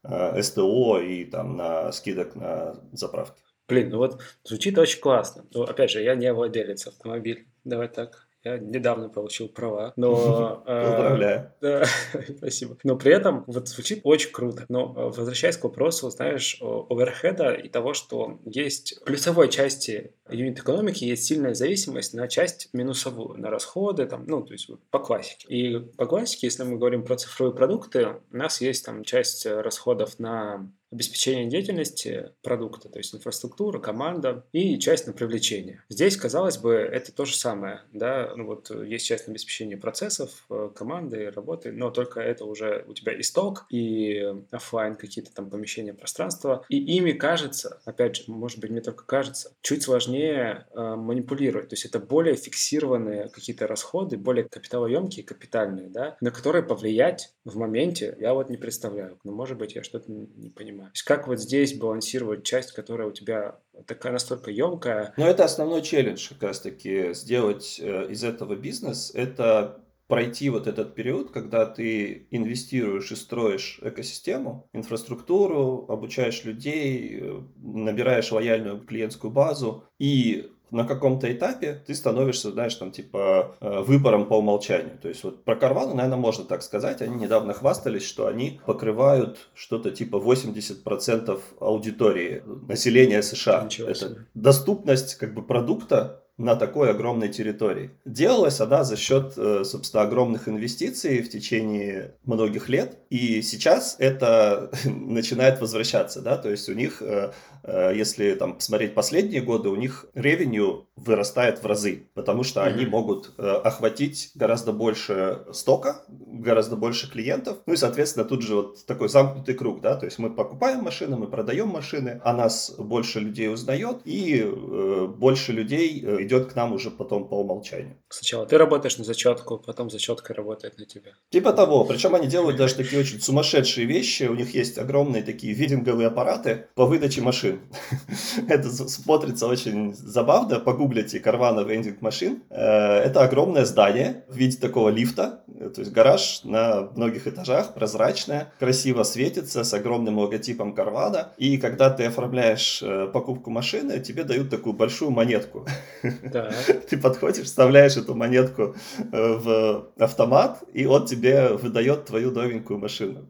СТО и там на скидок на заправки. Блин, ну вот звучит очень классно. Ну, опять же, я не владелец автомобиля. Давай так. Я недавно получил права, но... Э, Поздравляю. Спасибо. Но при этом вот звучит очень круто. Но э, возвращаясь к вопросу, знаешь, оверхеда и того, что есть в плюсовой части юнит-экономики есть сильная зависимость на часть минусовую, на расходы, там, ну, то есть по классике. И по классике, если мы говорим про цифровые продукты, у нас есть там часть расходов на обеспечение деятельности продукта, то есть инфраструктура, команда и часть на привлечение. Здесь, казалось бы, это то же самое, да, ну вот есть часть на обеспечение процессов, э, команды, работы, но только это уже у тебя исток и офлайн какие-то там помещения, пространства, и ими кажется, опять же, может быть, мне только кажется, чуть сложнее э, манипулировать, то есть это более фиксированные какие-то расходы, более капиталоемкие, капитальные, да, на которые повлиять в моменте я вот не представляю, но может быть я что-то не понимаю понимаю. Как вот здесь балансировать часть, которая у тебя такая настолько емкая? Но это основной челлендж как раз-таки сделать э, из этого бизнес. Это пройти вот этот период, когда ты инвестируешь и строишь экосистему, инфраструктуру, обучаешь людей, э, набираешь лояльную клиентскую базу и на каком-то этапе ты становишься, знаешь, там, типа, э, выбором по умолчанию. То есть вот про Карвану, наверное, можно так сказать. Они недавно хвастались, что они покрывают что-то типа 80% аудитории населения США. Это доступность как бы продукта на такой огромной территории. Делалась она за счет, э, собственно, огромных инвестиций в течение многих лет, и сейчас это начинает возвращаться, да, то есть у них, э, э, если там посмотреть последние годы, у них ревеню вырастает в разы, потому что они могут охватить гораздо больше стока, гораздо больше клиентов, ну и, соответственно, тут же вот такой замкнутый круг, да, то есть мы покупаем машины, мы продаем машины, а нас больше людей узнает, и больше людей идет к нам уже потом по умолчанию. Сначала ты работаешь на зачетку, потом зачетка работает на тебя. Типа того. Причем они делают даже такие очень сумасшедшие вещи. У них есть огромные такие видинговые аппараты по выдаче машин. Это смотрится очень забавно. Погуглите Карвана вендинг машин. Э, это огромное здание в виде такого лифта. То есть гараж на многих этажах, прозрачное, красиво светится, с огромным логотипом Карвана. И когда ты оформляешь э, покупку машины, тебе дают такую большую монетку. Ты подходишь, вставляешь эту монетку э, в автомат, и он тебе выдает твою новенькую машину.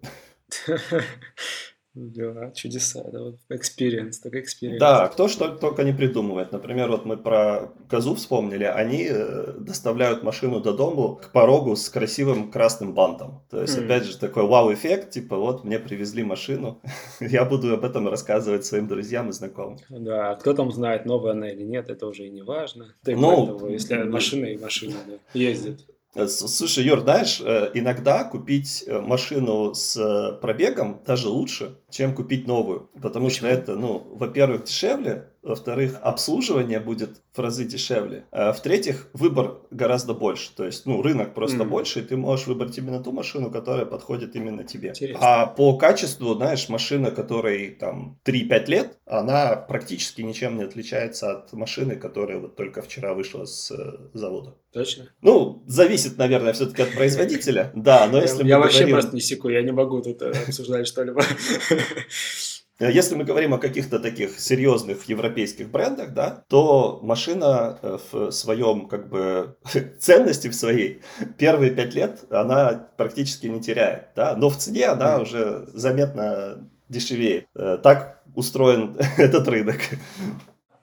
Да, чудеса, да, вот experience, так experience. Да, кто что только не придумывает. Например, вот мы про козу вспомнили, они э, доставляют машину до дому к порогу с красивым красным бантом. То есть, mm. опять же, такой вау-эффект, типа, вот мне привезли машину, я буду об этом рассказывать своим друзьям и знакомым. Да, а кто там знает, новая она или нет, это уже и не важно. Ну, если машина и машина да, ездит. Э, слушай, Юр, знаешь, э, иногда купить э, машину с пробегом даже лучше, чем купить новую. Потому Почему? что это, ну, во-первых, дешевле, во-вторых, обслуживание будет в разы дешевле. А в-третьих, выбор гораздо больше. То есть, ну, рынок просто mm. больше, и ты можешь выбрать именно ту машину, которая подходит именно тебе. Интересно. А по качеству, знаешь, машина, которой там 3-5 лет, она практически ничем не отличается от машины, которая вот только вчера вышла с э, завода. Точно? Ну, зависит, наверное, все-таки от производителя. Да, но если Я вообще просто не секу, я не могу тут э, обсуждать что-либо. Э, если мы говорим о каких-то таких серьезных европейских брендах, да, то машина э, в своем, как бы, ценности в своей первые пять лет она практически не теряет, да, но в цене она уже заметно дешевеет. Э, так устроен этот рынок.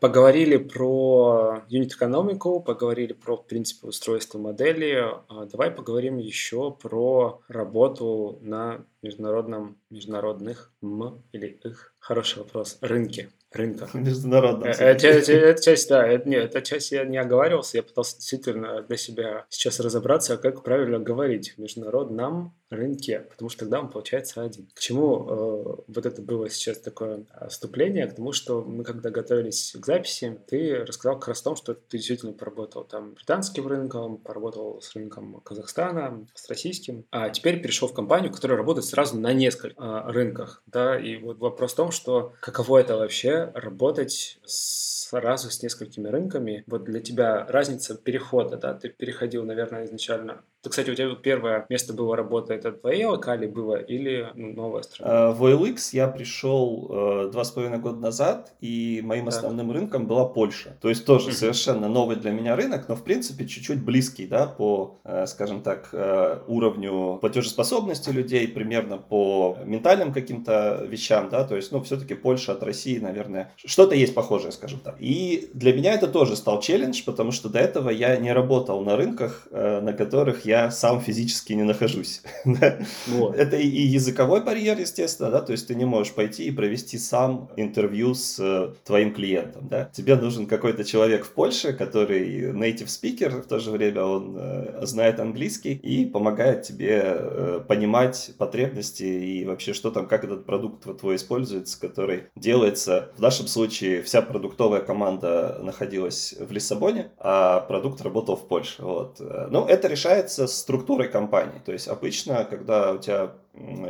Поговорили про юнит-экономику, поговорили про, в принципе, устройство модели. А давай поговорим еще про работу на международном, международных м или их, хороший вопрос, рынке рынках. Международном. Эта часть, да, это, нет, эта часть я не оговаривался, я пытался действительно для себя сейчас разобраться, как правильно говорить международном рынке, потому что тогда он получается один. К чему э, вот это было сейчас такое вступление? К тому, что мы когда готовились к записи, ты рассказал как раз о том, что ты действительно поработал там британским рынком, поработал с рынком Казахстана, с российским, а теперь перешел в компанию, которая работает сразу на нескольких э, рынках, да, и вот вопрос в том, что каково это вообще работать сразу с несколькими рынками. Вот для тебя разница перехода, да, ты переходил, наверное, изначально ты, кстати, у тебя первое место было работа, это твоей локали было или ну, новая страна? А, в OLX я пришел э, два с половиной года назад, и моим основным рынком была Польша. То есть тоже совершенно новый для меня рынок, но в принципе чуть-чуть близкий, да, по, э, скажем так, э, уровню платежеспособности людей, примерно по ментальным каким-то вещам, да, то есть, ну, все-таки Польша от России, наверное, что-то есть похожее, скажем так. И для меня это тоже стал челлендж, потому что до этого я не работал на рынках, на которых я я сам физически не нахожусь. вот. Это и языковой барьер, естественно, да, то есть ты не можешь пойти и провести сам интервью с э, твоим клиентом, да. Тебе нужен какой-то человек в Польше, который native speaker, в то же время он э, знает английский и помогает тебе э, понимать потребности и вообще, что там, как этот продукт твой используется, который делается. В нашем случае вся продуктовая команда находилась в Лиссабоне, а продукт работал в Польше. Вот. Ну, это решается структурой компании. То есть обычно, когда у тебя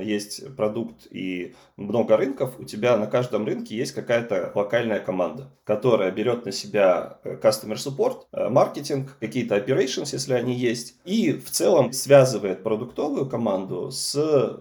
есть продукт и много рынков, у тебя на каждом рынке есть какая-то локальная команда, которая берет на себя э, customer support, э, маркетинг, какие-то operations, если они есть, и в целом связывает продуктовую команду с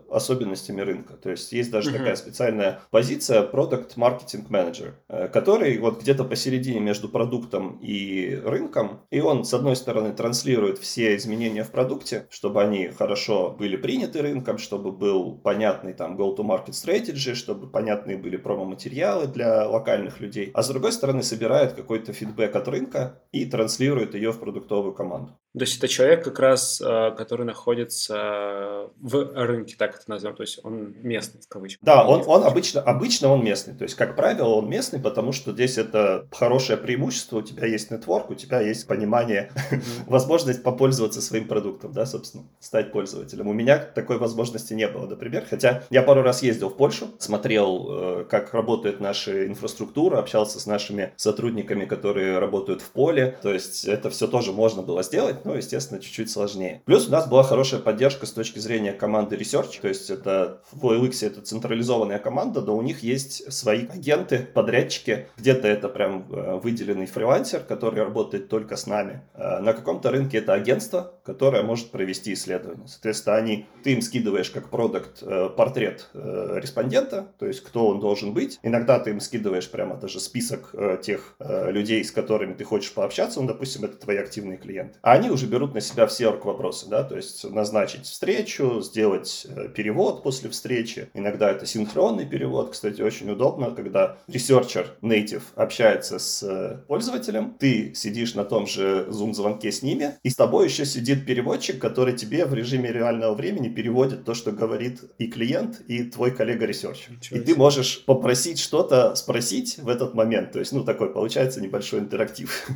особенностями рынка. То есть есть даже uh-huh. такая специальная позиция Product Marketing Manager, э, который вот где-то посередине между продуктом и рынком, и он с одной стороны транслирует все изменения в продукте, чтобы они хорошо были приняты рынком, чтобы был понятный там go-to-market strategy, чтобы понятные были промо-материалы для локальных людей, а с другой стороны собирает какой-то фидбэк от рынка и транслирует ее в продуктовую команду. То есть это человек как раз, э, который находится в рынке, так это назовем, то есть он местный, в кавычках. Да, он, он обычно, обычно он местный, то есть как правило он местный, потому что здесь это хорошее преимущество, у тебя есть нетворк, у тебя есть понимание, возможность попользоваться своим продуктом, да, собственно, стать пользователем. У меня такой возможности не было, например, хотя я пару раз ездил в Польшу, смотрел, э, как работает наша инфраструктура, общался с нашими сотрудниками, которые работают в поле, то есть это все тоже можно было сделать, ну, естественно, чуть-чуть сложнее. Плюс у нас была хорошая поддержка с точки зрения команды Research, то есть это в OLX это централизованная команда, но у них есть свои агенты, подрядчики, где-то это прям э, выделенный фрилансер, который работает только с нами. Э, на каком-то рынке это агентство, которое может провести исследование. Соответственно, они, ты им скидываешь как продукт э, портрет респондента, то есть кто он должен быть. Иногда ты им скидываешь прямо даже список тех людей, с которыми ты хочешь пообщаться, ну, допустим, это твои активные клиенты. А они уже берут на себя все орг-вопросы, да, то есть назначить встречу, сделать э, перевод после встречи. Иногда это синхронный перевод, кстати, очень удобно, когда researcher native общается с э, пользователем, ты сидишь на том же Zoom-звонке с ними, и с тобой еще сидит переводчик, который тебе в режиме реального времени переводит то, что говорит и клиент, и твой коллега- researcher. И ты можешь попросить что-то спросить в этот момент, то есть, ну, такой получается небольшой интерактив.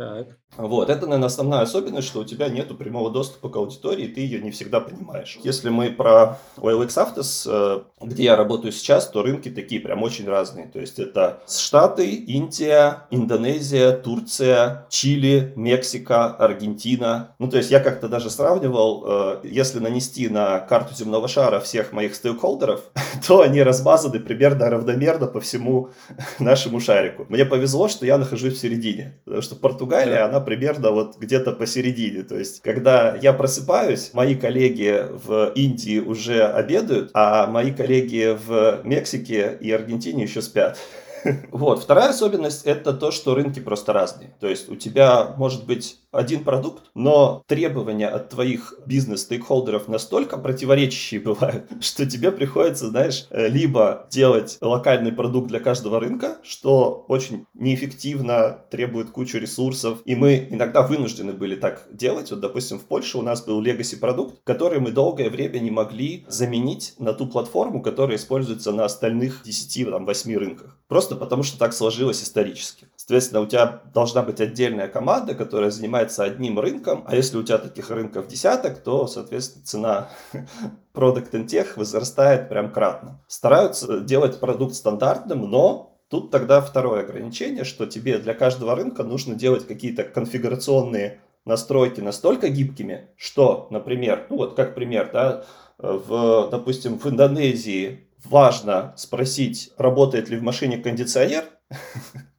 Так. Вот, это, наверное, основная особенность, что у тебя нет прямого доступа к аудитории, ты ее не всегда понимаешь. Если мы про OLX Autos, э, где я работаю сейчас, то рынки такие прям очень разные. То есть это Штаты, Индия, Индонезия, Турция, Чили, Мексика, Аргентина. Ну, то есть я как-то даже сравнивал, э, если нанести на карту земного шара всех моих стейкхолдеров, то они размазаны примерно равномерно по всему нашему шарику. Мне повезло, что я нахожусь в середине, потому что Португалия, она примерно вот где-то посередине. То есть, когда я просыпаюсь, мои коллеги в Индии уже обедают, а мои коллеги в Мексике и Аргентине еще спят. Вот. Вторая особенность – это то, что рынки просто разные. То есть у тебя может быть один продукт, но требования от твоих бизнес-стейкхолдеров настолько противоречащие бывают, что тебе приходится, знаешь, э, либо делать локальный продукт для каждого рынка, что очень неэффективно, требует кучу ресурсов, и мы иногда вынуждены были так делать. Вот, допустим, в Польше у нас был legacy продукт, который мы долгое время не могли заменить на ту платформу, которая используется на остальных 10-8 рынках. Просто потому, что так сложилось исторически. Соответственно, у тебя должна быть отдельная команда, которая занимается одним рынком, а если у тебя таких рынков десяток, то, соответственно, цена and Tech возрастает прям кратно. Стараются делать продукт стандартным, но Тут тогда второе ограничение, что тебе для каждого рынка нужно делать какие-то конфигурационные настройки настолько гибкими, что, например, ну вот как пример, да, в, допустим, в Индонезии важно спросить, работает ли в машине кондиционер,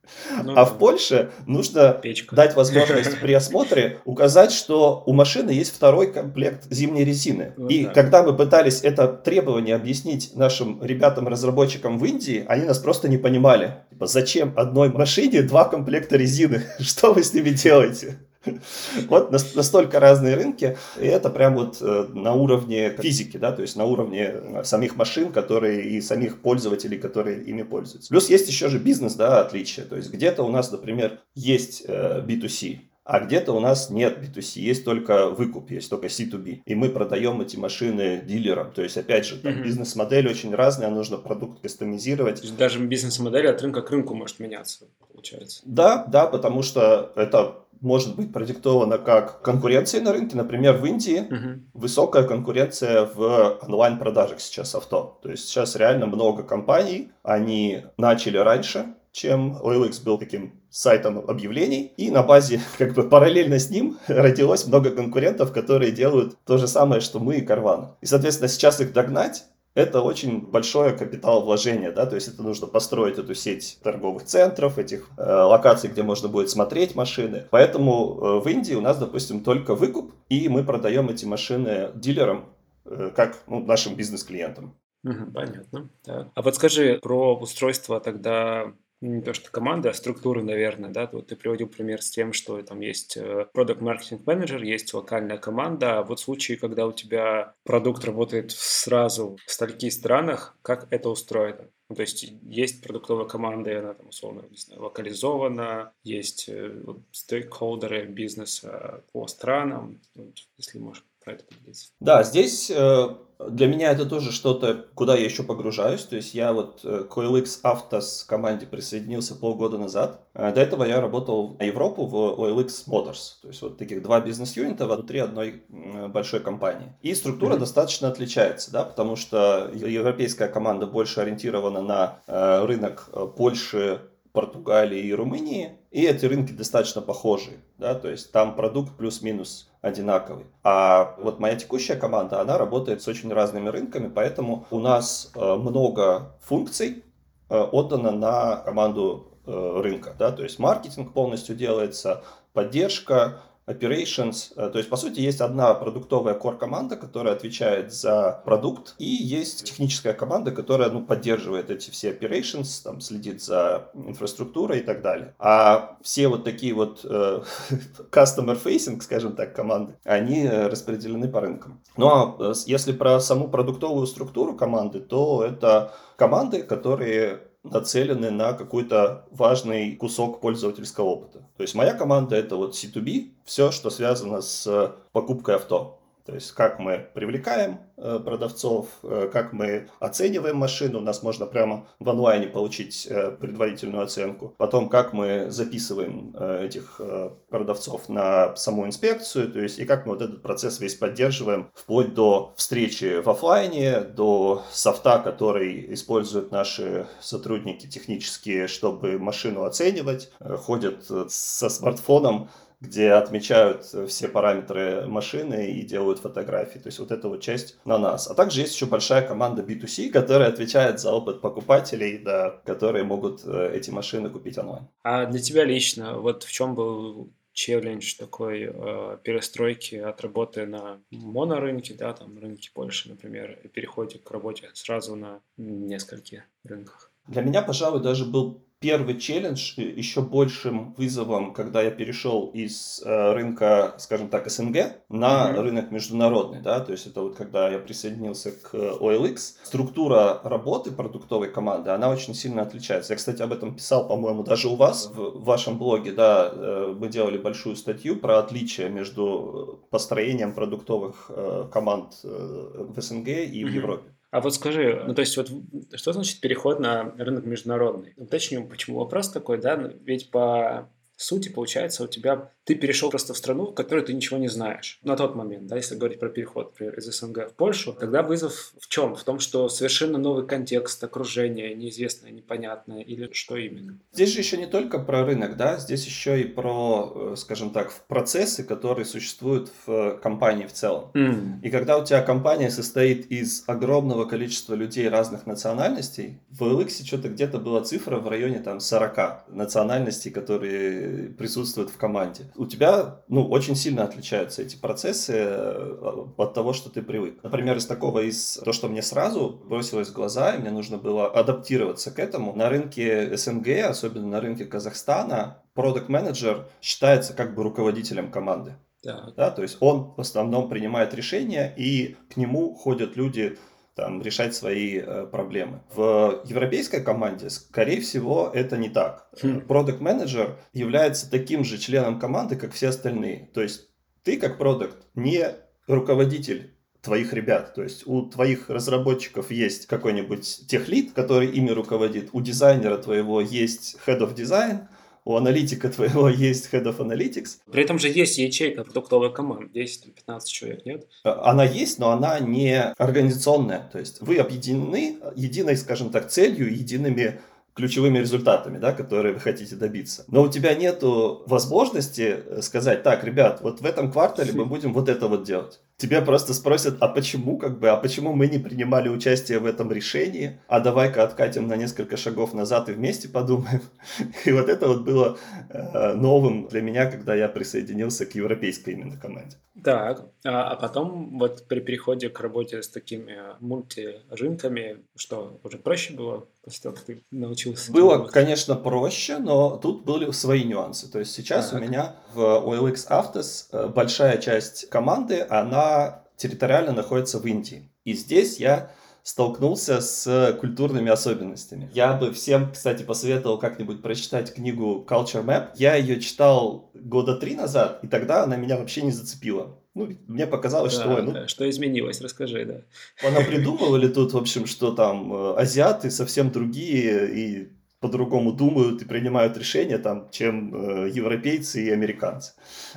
ну, а в Польше нужно печка. дать возможность при осмотре указать, что у машины есть второй комплект зимней резины. Вот и так. когда мы пытались это требование объяснить нашим ребятам-разработчикам в Индии, они нас просто не понимали. Типа, зачем одной машине два комплекта резины? Что вы с ними делаете? Вот настолько разные рынки, и это прям вот э, на уровне физики, да, то есть на уровне э, самих машин, которые и самих пользователей, которые ими пользуются. Плюс есть еще же бизнес, да, отличия. То есть где-то у нас, например, есть B2C, э, а где-то у нас нет B2C, есть только выкуп, есть только C2B. И мы продаем эти машины дилерам. То есть, опять же, там mm-hmm. бизнес-модель очень разная, нужно продукт кастомизировать. То есть даже бизнес-модель от рынка к рынку может меняться, получается. Да, да, потому что это может быть продиктовано как конкуренцией на рынке. Например, в Индии uh-huh. высокая конкуренция в онлайн-продажах сейчас авто. То есть сейчас реально много компаний, они начали раньше, чем OLX был таким сайтом объявлений, и на базе, как бы параллельно с ним, родилось много конкурентов, которые делают то же самое, что мы и Карван. И, соответственно, сейчас их догнать это очень большое капитал вложения, да, то есть это нужно построить эту сеть торговых центров, этих э, локаций, где можно будет смотреть машины. Поэтому э, в Индии у нас, допустим, только выкуп, и мы продаем эти машины дилерам, э, как ну, нашим бизнес-клиентам. понятно. Так. А вот скажи про устройство тогда не то что команды, а структуры, наверное, да, вот ты приводил пример с тем, что там есть э, продукт маркетинг менеджер, есть локальная команда, а вот в случае, когда у тебя продукт работает сразу в стольких странах, как это устроено? Ну, то есть есть продуктовая команда, и она там условно не знаю, локализована, есть э, стейкхолдеры бизнеса по странам, вот, если можешь про это поделиться. Да, здесь э, для меня это тоже что-то, куда я еще погружаюсь. То есть я вот э, к OLX Autos команде присоединился полгода назад. А до этого я работал на Европу в OLX Motors. То есть вот таких два бизнес-юнита внутри одной большой компании. И структура mm-hmm. достаточно отличается, да, потому что европейская команда больше ориентирована на э, рынок Польши, Португалии и Румынии, и эти рынки достаточно похожи, да, то есть там продукт плюс-минус одинаковый. А вот моя текущая команда, она работает с очень разными рынками, поэтому у нас э, много функций э, отдано на команду э, рынка, да, то есть маркетинг полностью делается, поддержка, operations. Э, то есть, по сути, есть одна продуктовая core-команда, которая отвечает за продукт, и есть техническая команда, которая ну, поддерживает эти все operations, там, следит за инфраструктурой и так далее. А все вот такие вот э, customer-facing, скажем так, команды, они распределены по рынкам. Ну а э, если про саму продуктовую структуру команды, то это команды, которые нацелены на какой-то важный кусок пользовательского опыта. То есть моя команда это вот C2B, все, что связано с покупкой авто. То есть как мы привлекаем э, продавцов, э, как мы оцениваем машину. У нас можно прямо в онлайне получить э, предварительную оценку. Потом как мы записываем этих продавцов на саму инспекцию. То есть и как мы вот этот процесс весь поддерживаем вплоть до встречи в офлайне, до софта, который используют наши сотрудники технические, чтобы машину оценивать. Ходят со смартфоном где отмечают все параметры машины и делают фотографии. То есть вот эта вот часть на нас. А также есть еще большая команда B2C, которая отвечает за опыт покупателей, да, которые могут э, эти машины купить онлайн. А для тебя лично, вот в чем был челлендж такой э, перестройки от работы на монорынке, да, там рынке Польши, например, и переходе к работе сразу на нескольких рынках? Для меня, пожалуй, даже был первый челлендж еще большим вызовом, когда я перешел из э, рынка, скажем так, СНГ на mm-hmm. рынок международный, да, то есть это вот когда я присоединился к OLX, структура работы продуктовой команды, она очень сильно отличается. Я, кстати, об этом писал, по-моему, даже у вас в вашем блоге, да, э, мы делали большую статью про отличия между построением продуктовых э, команд э, в СНГ и mm-hmm. в Европе. А вот скажи, ну то есть вот что значит переход на рынок международный? Уточню, почему вопрос такой, да? Ну, ведь по сути, получается, у тебя ты перешел просто в страну, в которой ты ничего не знаешь. На тот момент, да, если говорить про переход, например, из СНГ в Польшу, тогда вызов в чем? В том, что совершенно новый контекст, окружение, неизвестное, непонятное, или что именно? Здесь же еще не только про рынок, да, здесь еще и про, э, скажем так, процессы, которые существуют в компании в целом. Mm. И когда у тебя компания состоит из огромного количества людей разных национальностей, в LX что-то где-то была цифра в районе там 40 национальностей, которые присутствуют в команде у тебя, ну, очень сильно отличаются эти процессы э, от того, что ты привык. Например, из такого, из то, что мне сразу бросилось в глаза, и мне нужно было адаптироваться к этому, на рынке СНГ, особенно на рынке Казахстана, продукт менеджер считается как бы руководителем команды. Так. Да, то есть он в основном принимает решения, и к нему ходят люди там, решать свои э, проблемы. В европейской команде, скорее всего, это не так. Продукт хм. менеджер является таким же членом команды, как все остальные. То есть ты как продукт не руководитель твоих ребят. То есть у твоих разработчиков есть какой-нибудь техлит, который ими руководит, у дизайнера твоего есть head of design, у аналитика твоего есть Head of Analytics. При этом же есть ячейка продуктовой команды, 10-15 человек, нет? А, она есть, но она не организационная. То есть вы объединены единой, скажем так, целью, едиными ключевыми результатами, да, которые вы хотите добиться. Но у тебя нету возможности сказать, так, ребят, вот в этом квартале мы будем вот это вот делать. Тебя просто спросят, а почему, как бы, а почему мы не принимали участие в этом решении, а давай-ка откатим на несколько шагов назад и вместе подумаем. И вот это вот было э, новым для меня, когда я присоединился к европейской именно команде. Так, а, а потом вот при переходе к работе с такими мультирынками, что уже проще было после того, как ты научился? Было, работать? конечно, проще, но тут были свои нюансы. То есть сейчас так. у меня в OLX Autos э, большая часть команды, она территориально находится в Индии. И здесь я столкнулся с культурными особенностями. Я бы всем, кстати, посоветовал как-нибудь прочитать книгу Culture Map. Я ее читал года три назад, и тогда она меня вообще не зацепила. Ну, мне показалось, да, что... Ой, ну, да, что изменилось, расскажи, да. Она придумала ли тут, в общем, что там э, азиаты совсем другие и по-другому думают и принимают решения, там, чем э, европейцы и американцы.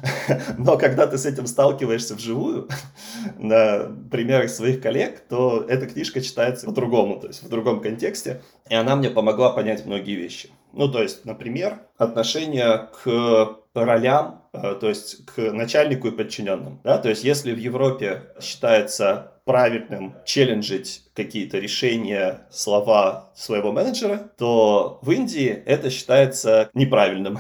Но когда ты с этим сталкиваешься вживую, на примерах своих коллег, то эта книжка читается по-другому, то есть в другом контексте, и она мне помогла понять многие вещи. Ну, то есть, например, отношение к ролям, э, то есть к начальнику и подчиненным. Да? То есть, если в Европе считается правильным челленджить какие-то решения, слова своего менеджера, то в Индии это считается неправильным.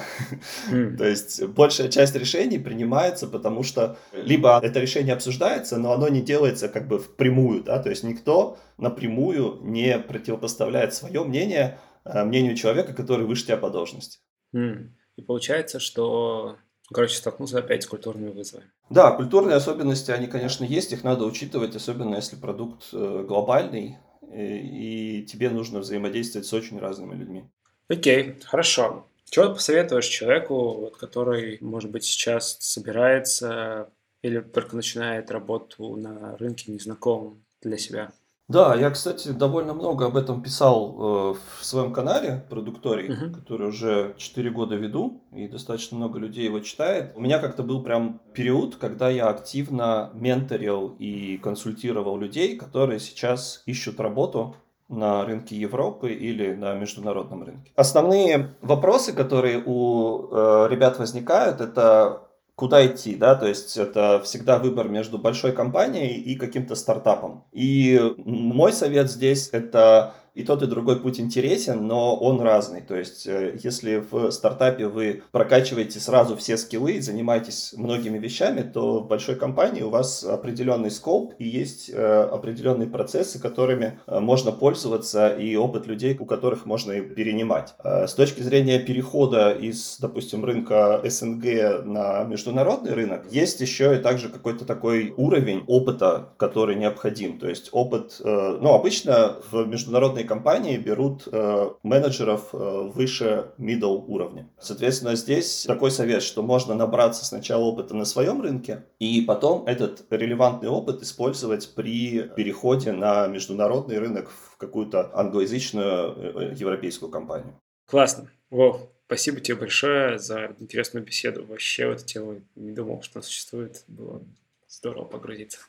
Mm. то есть большая часть решений принимается, потому что либо это решение обсуждается, но оно не делается как бы впрямую, да, то есть никто напрямую не противопоставляет свое мнение э, мнению человека, который выше тебя по должности. Mm. И получается, что Короче, столкнулся опять с культурными вызовами. Да, культурные особенности, они, конечно, есть, их надо учитывать, особенно если продукт э, глобальный, и тебе нужно взаимодействовать с очень разными людьми. Окей, хорошо. Чего посоветуешь человеку, вот, который, может быть, сейчас собирается или только начинает работу на рынке незнакомым для себя? Да, я, кстати, довольно много об этом писал э, в своем канале Продукторий, Мгм. который уже 4 года веду, и достаточно много людей его читает. У меня как-то был прям период, когда я активно менторил и консультировал людей, которые сейчас ищут работу на рынке Европы или на международном рынке. Основные вопросы, которые у э, ребят возникают, это куда идти, да, то есть это всегда выбор между большой компанией и каким-то стартапом. И мой совет здесь это И тот, и другой путь интересен, но он разный. То есть, э, если в стартапе вы прокачиваете сразу все скиллы и занимаетесь многими вещами, то в большой компании у вас определенный скоп и есть э, определенные процессы, которыми э, можно пользоваться, и опыт людей, у которых можно перенимать. С точки зрения перехода из, допустим, рынка СНГ на международный рынок, есть еще и также какой-то такой уровень опыта, который необходим. То есть опыт, ну, обычно в международной компании берут э, менеджеров э, выше middle уровня. Соответственно, здесь такой совет, что можно набраться сначала опыта на своем рынке, и потом этот релевантный опыт использовать при переходе на международный рынок в какую-то англоязычную э, европейскую компанию. Классно. Вов, спасибо тебе большое за интересную беседу. Вообще в эту тему не думал, что она существует. Было здорово погрузиться.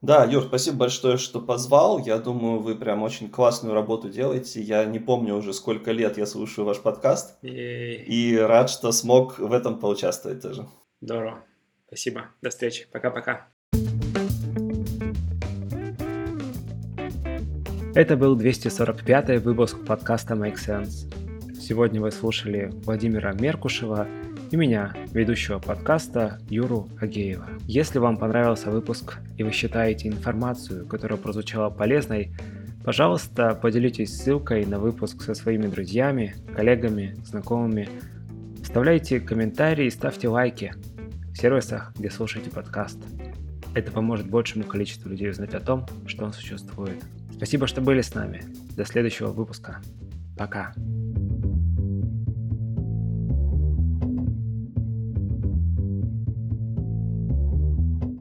Да, Юр, спасибо большое, что позвал. Я думаю, вы прям очень классную работу делаете. Я не помню уже, сколько лет я слушаю ваш подкаст. И, и рад, что смог в этом поучаствовать тоже. Здорово. Спасибо. До встречи. Пока-пока. Это был 245 выпуск подкаста Make Sense. Сегодня вы слушали Владимира Меркушева и меня, ведущего подкаста Юру Агеева. Если вам понравился выпуск и вы считаете информацию, которая прозвучала полезной, пожалуйста, поделитесь ссылкой на выпуск со своими друзьями, коллегами, знакомыми. Вставляйте комментарии и ставьте лайки в сервисах, где слушаете подкаст. Это поможет большему количеству людей узнать о том, что он существует. Спасибо, что были с нами. До следующего выпуска. Пока.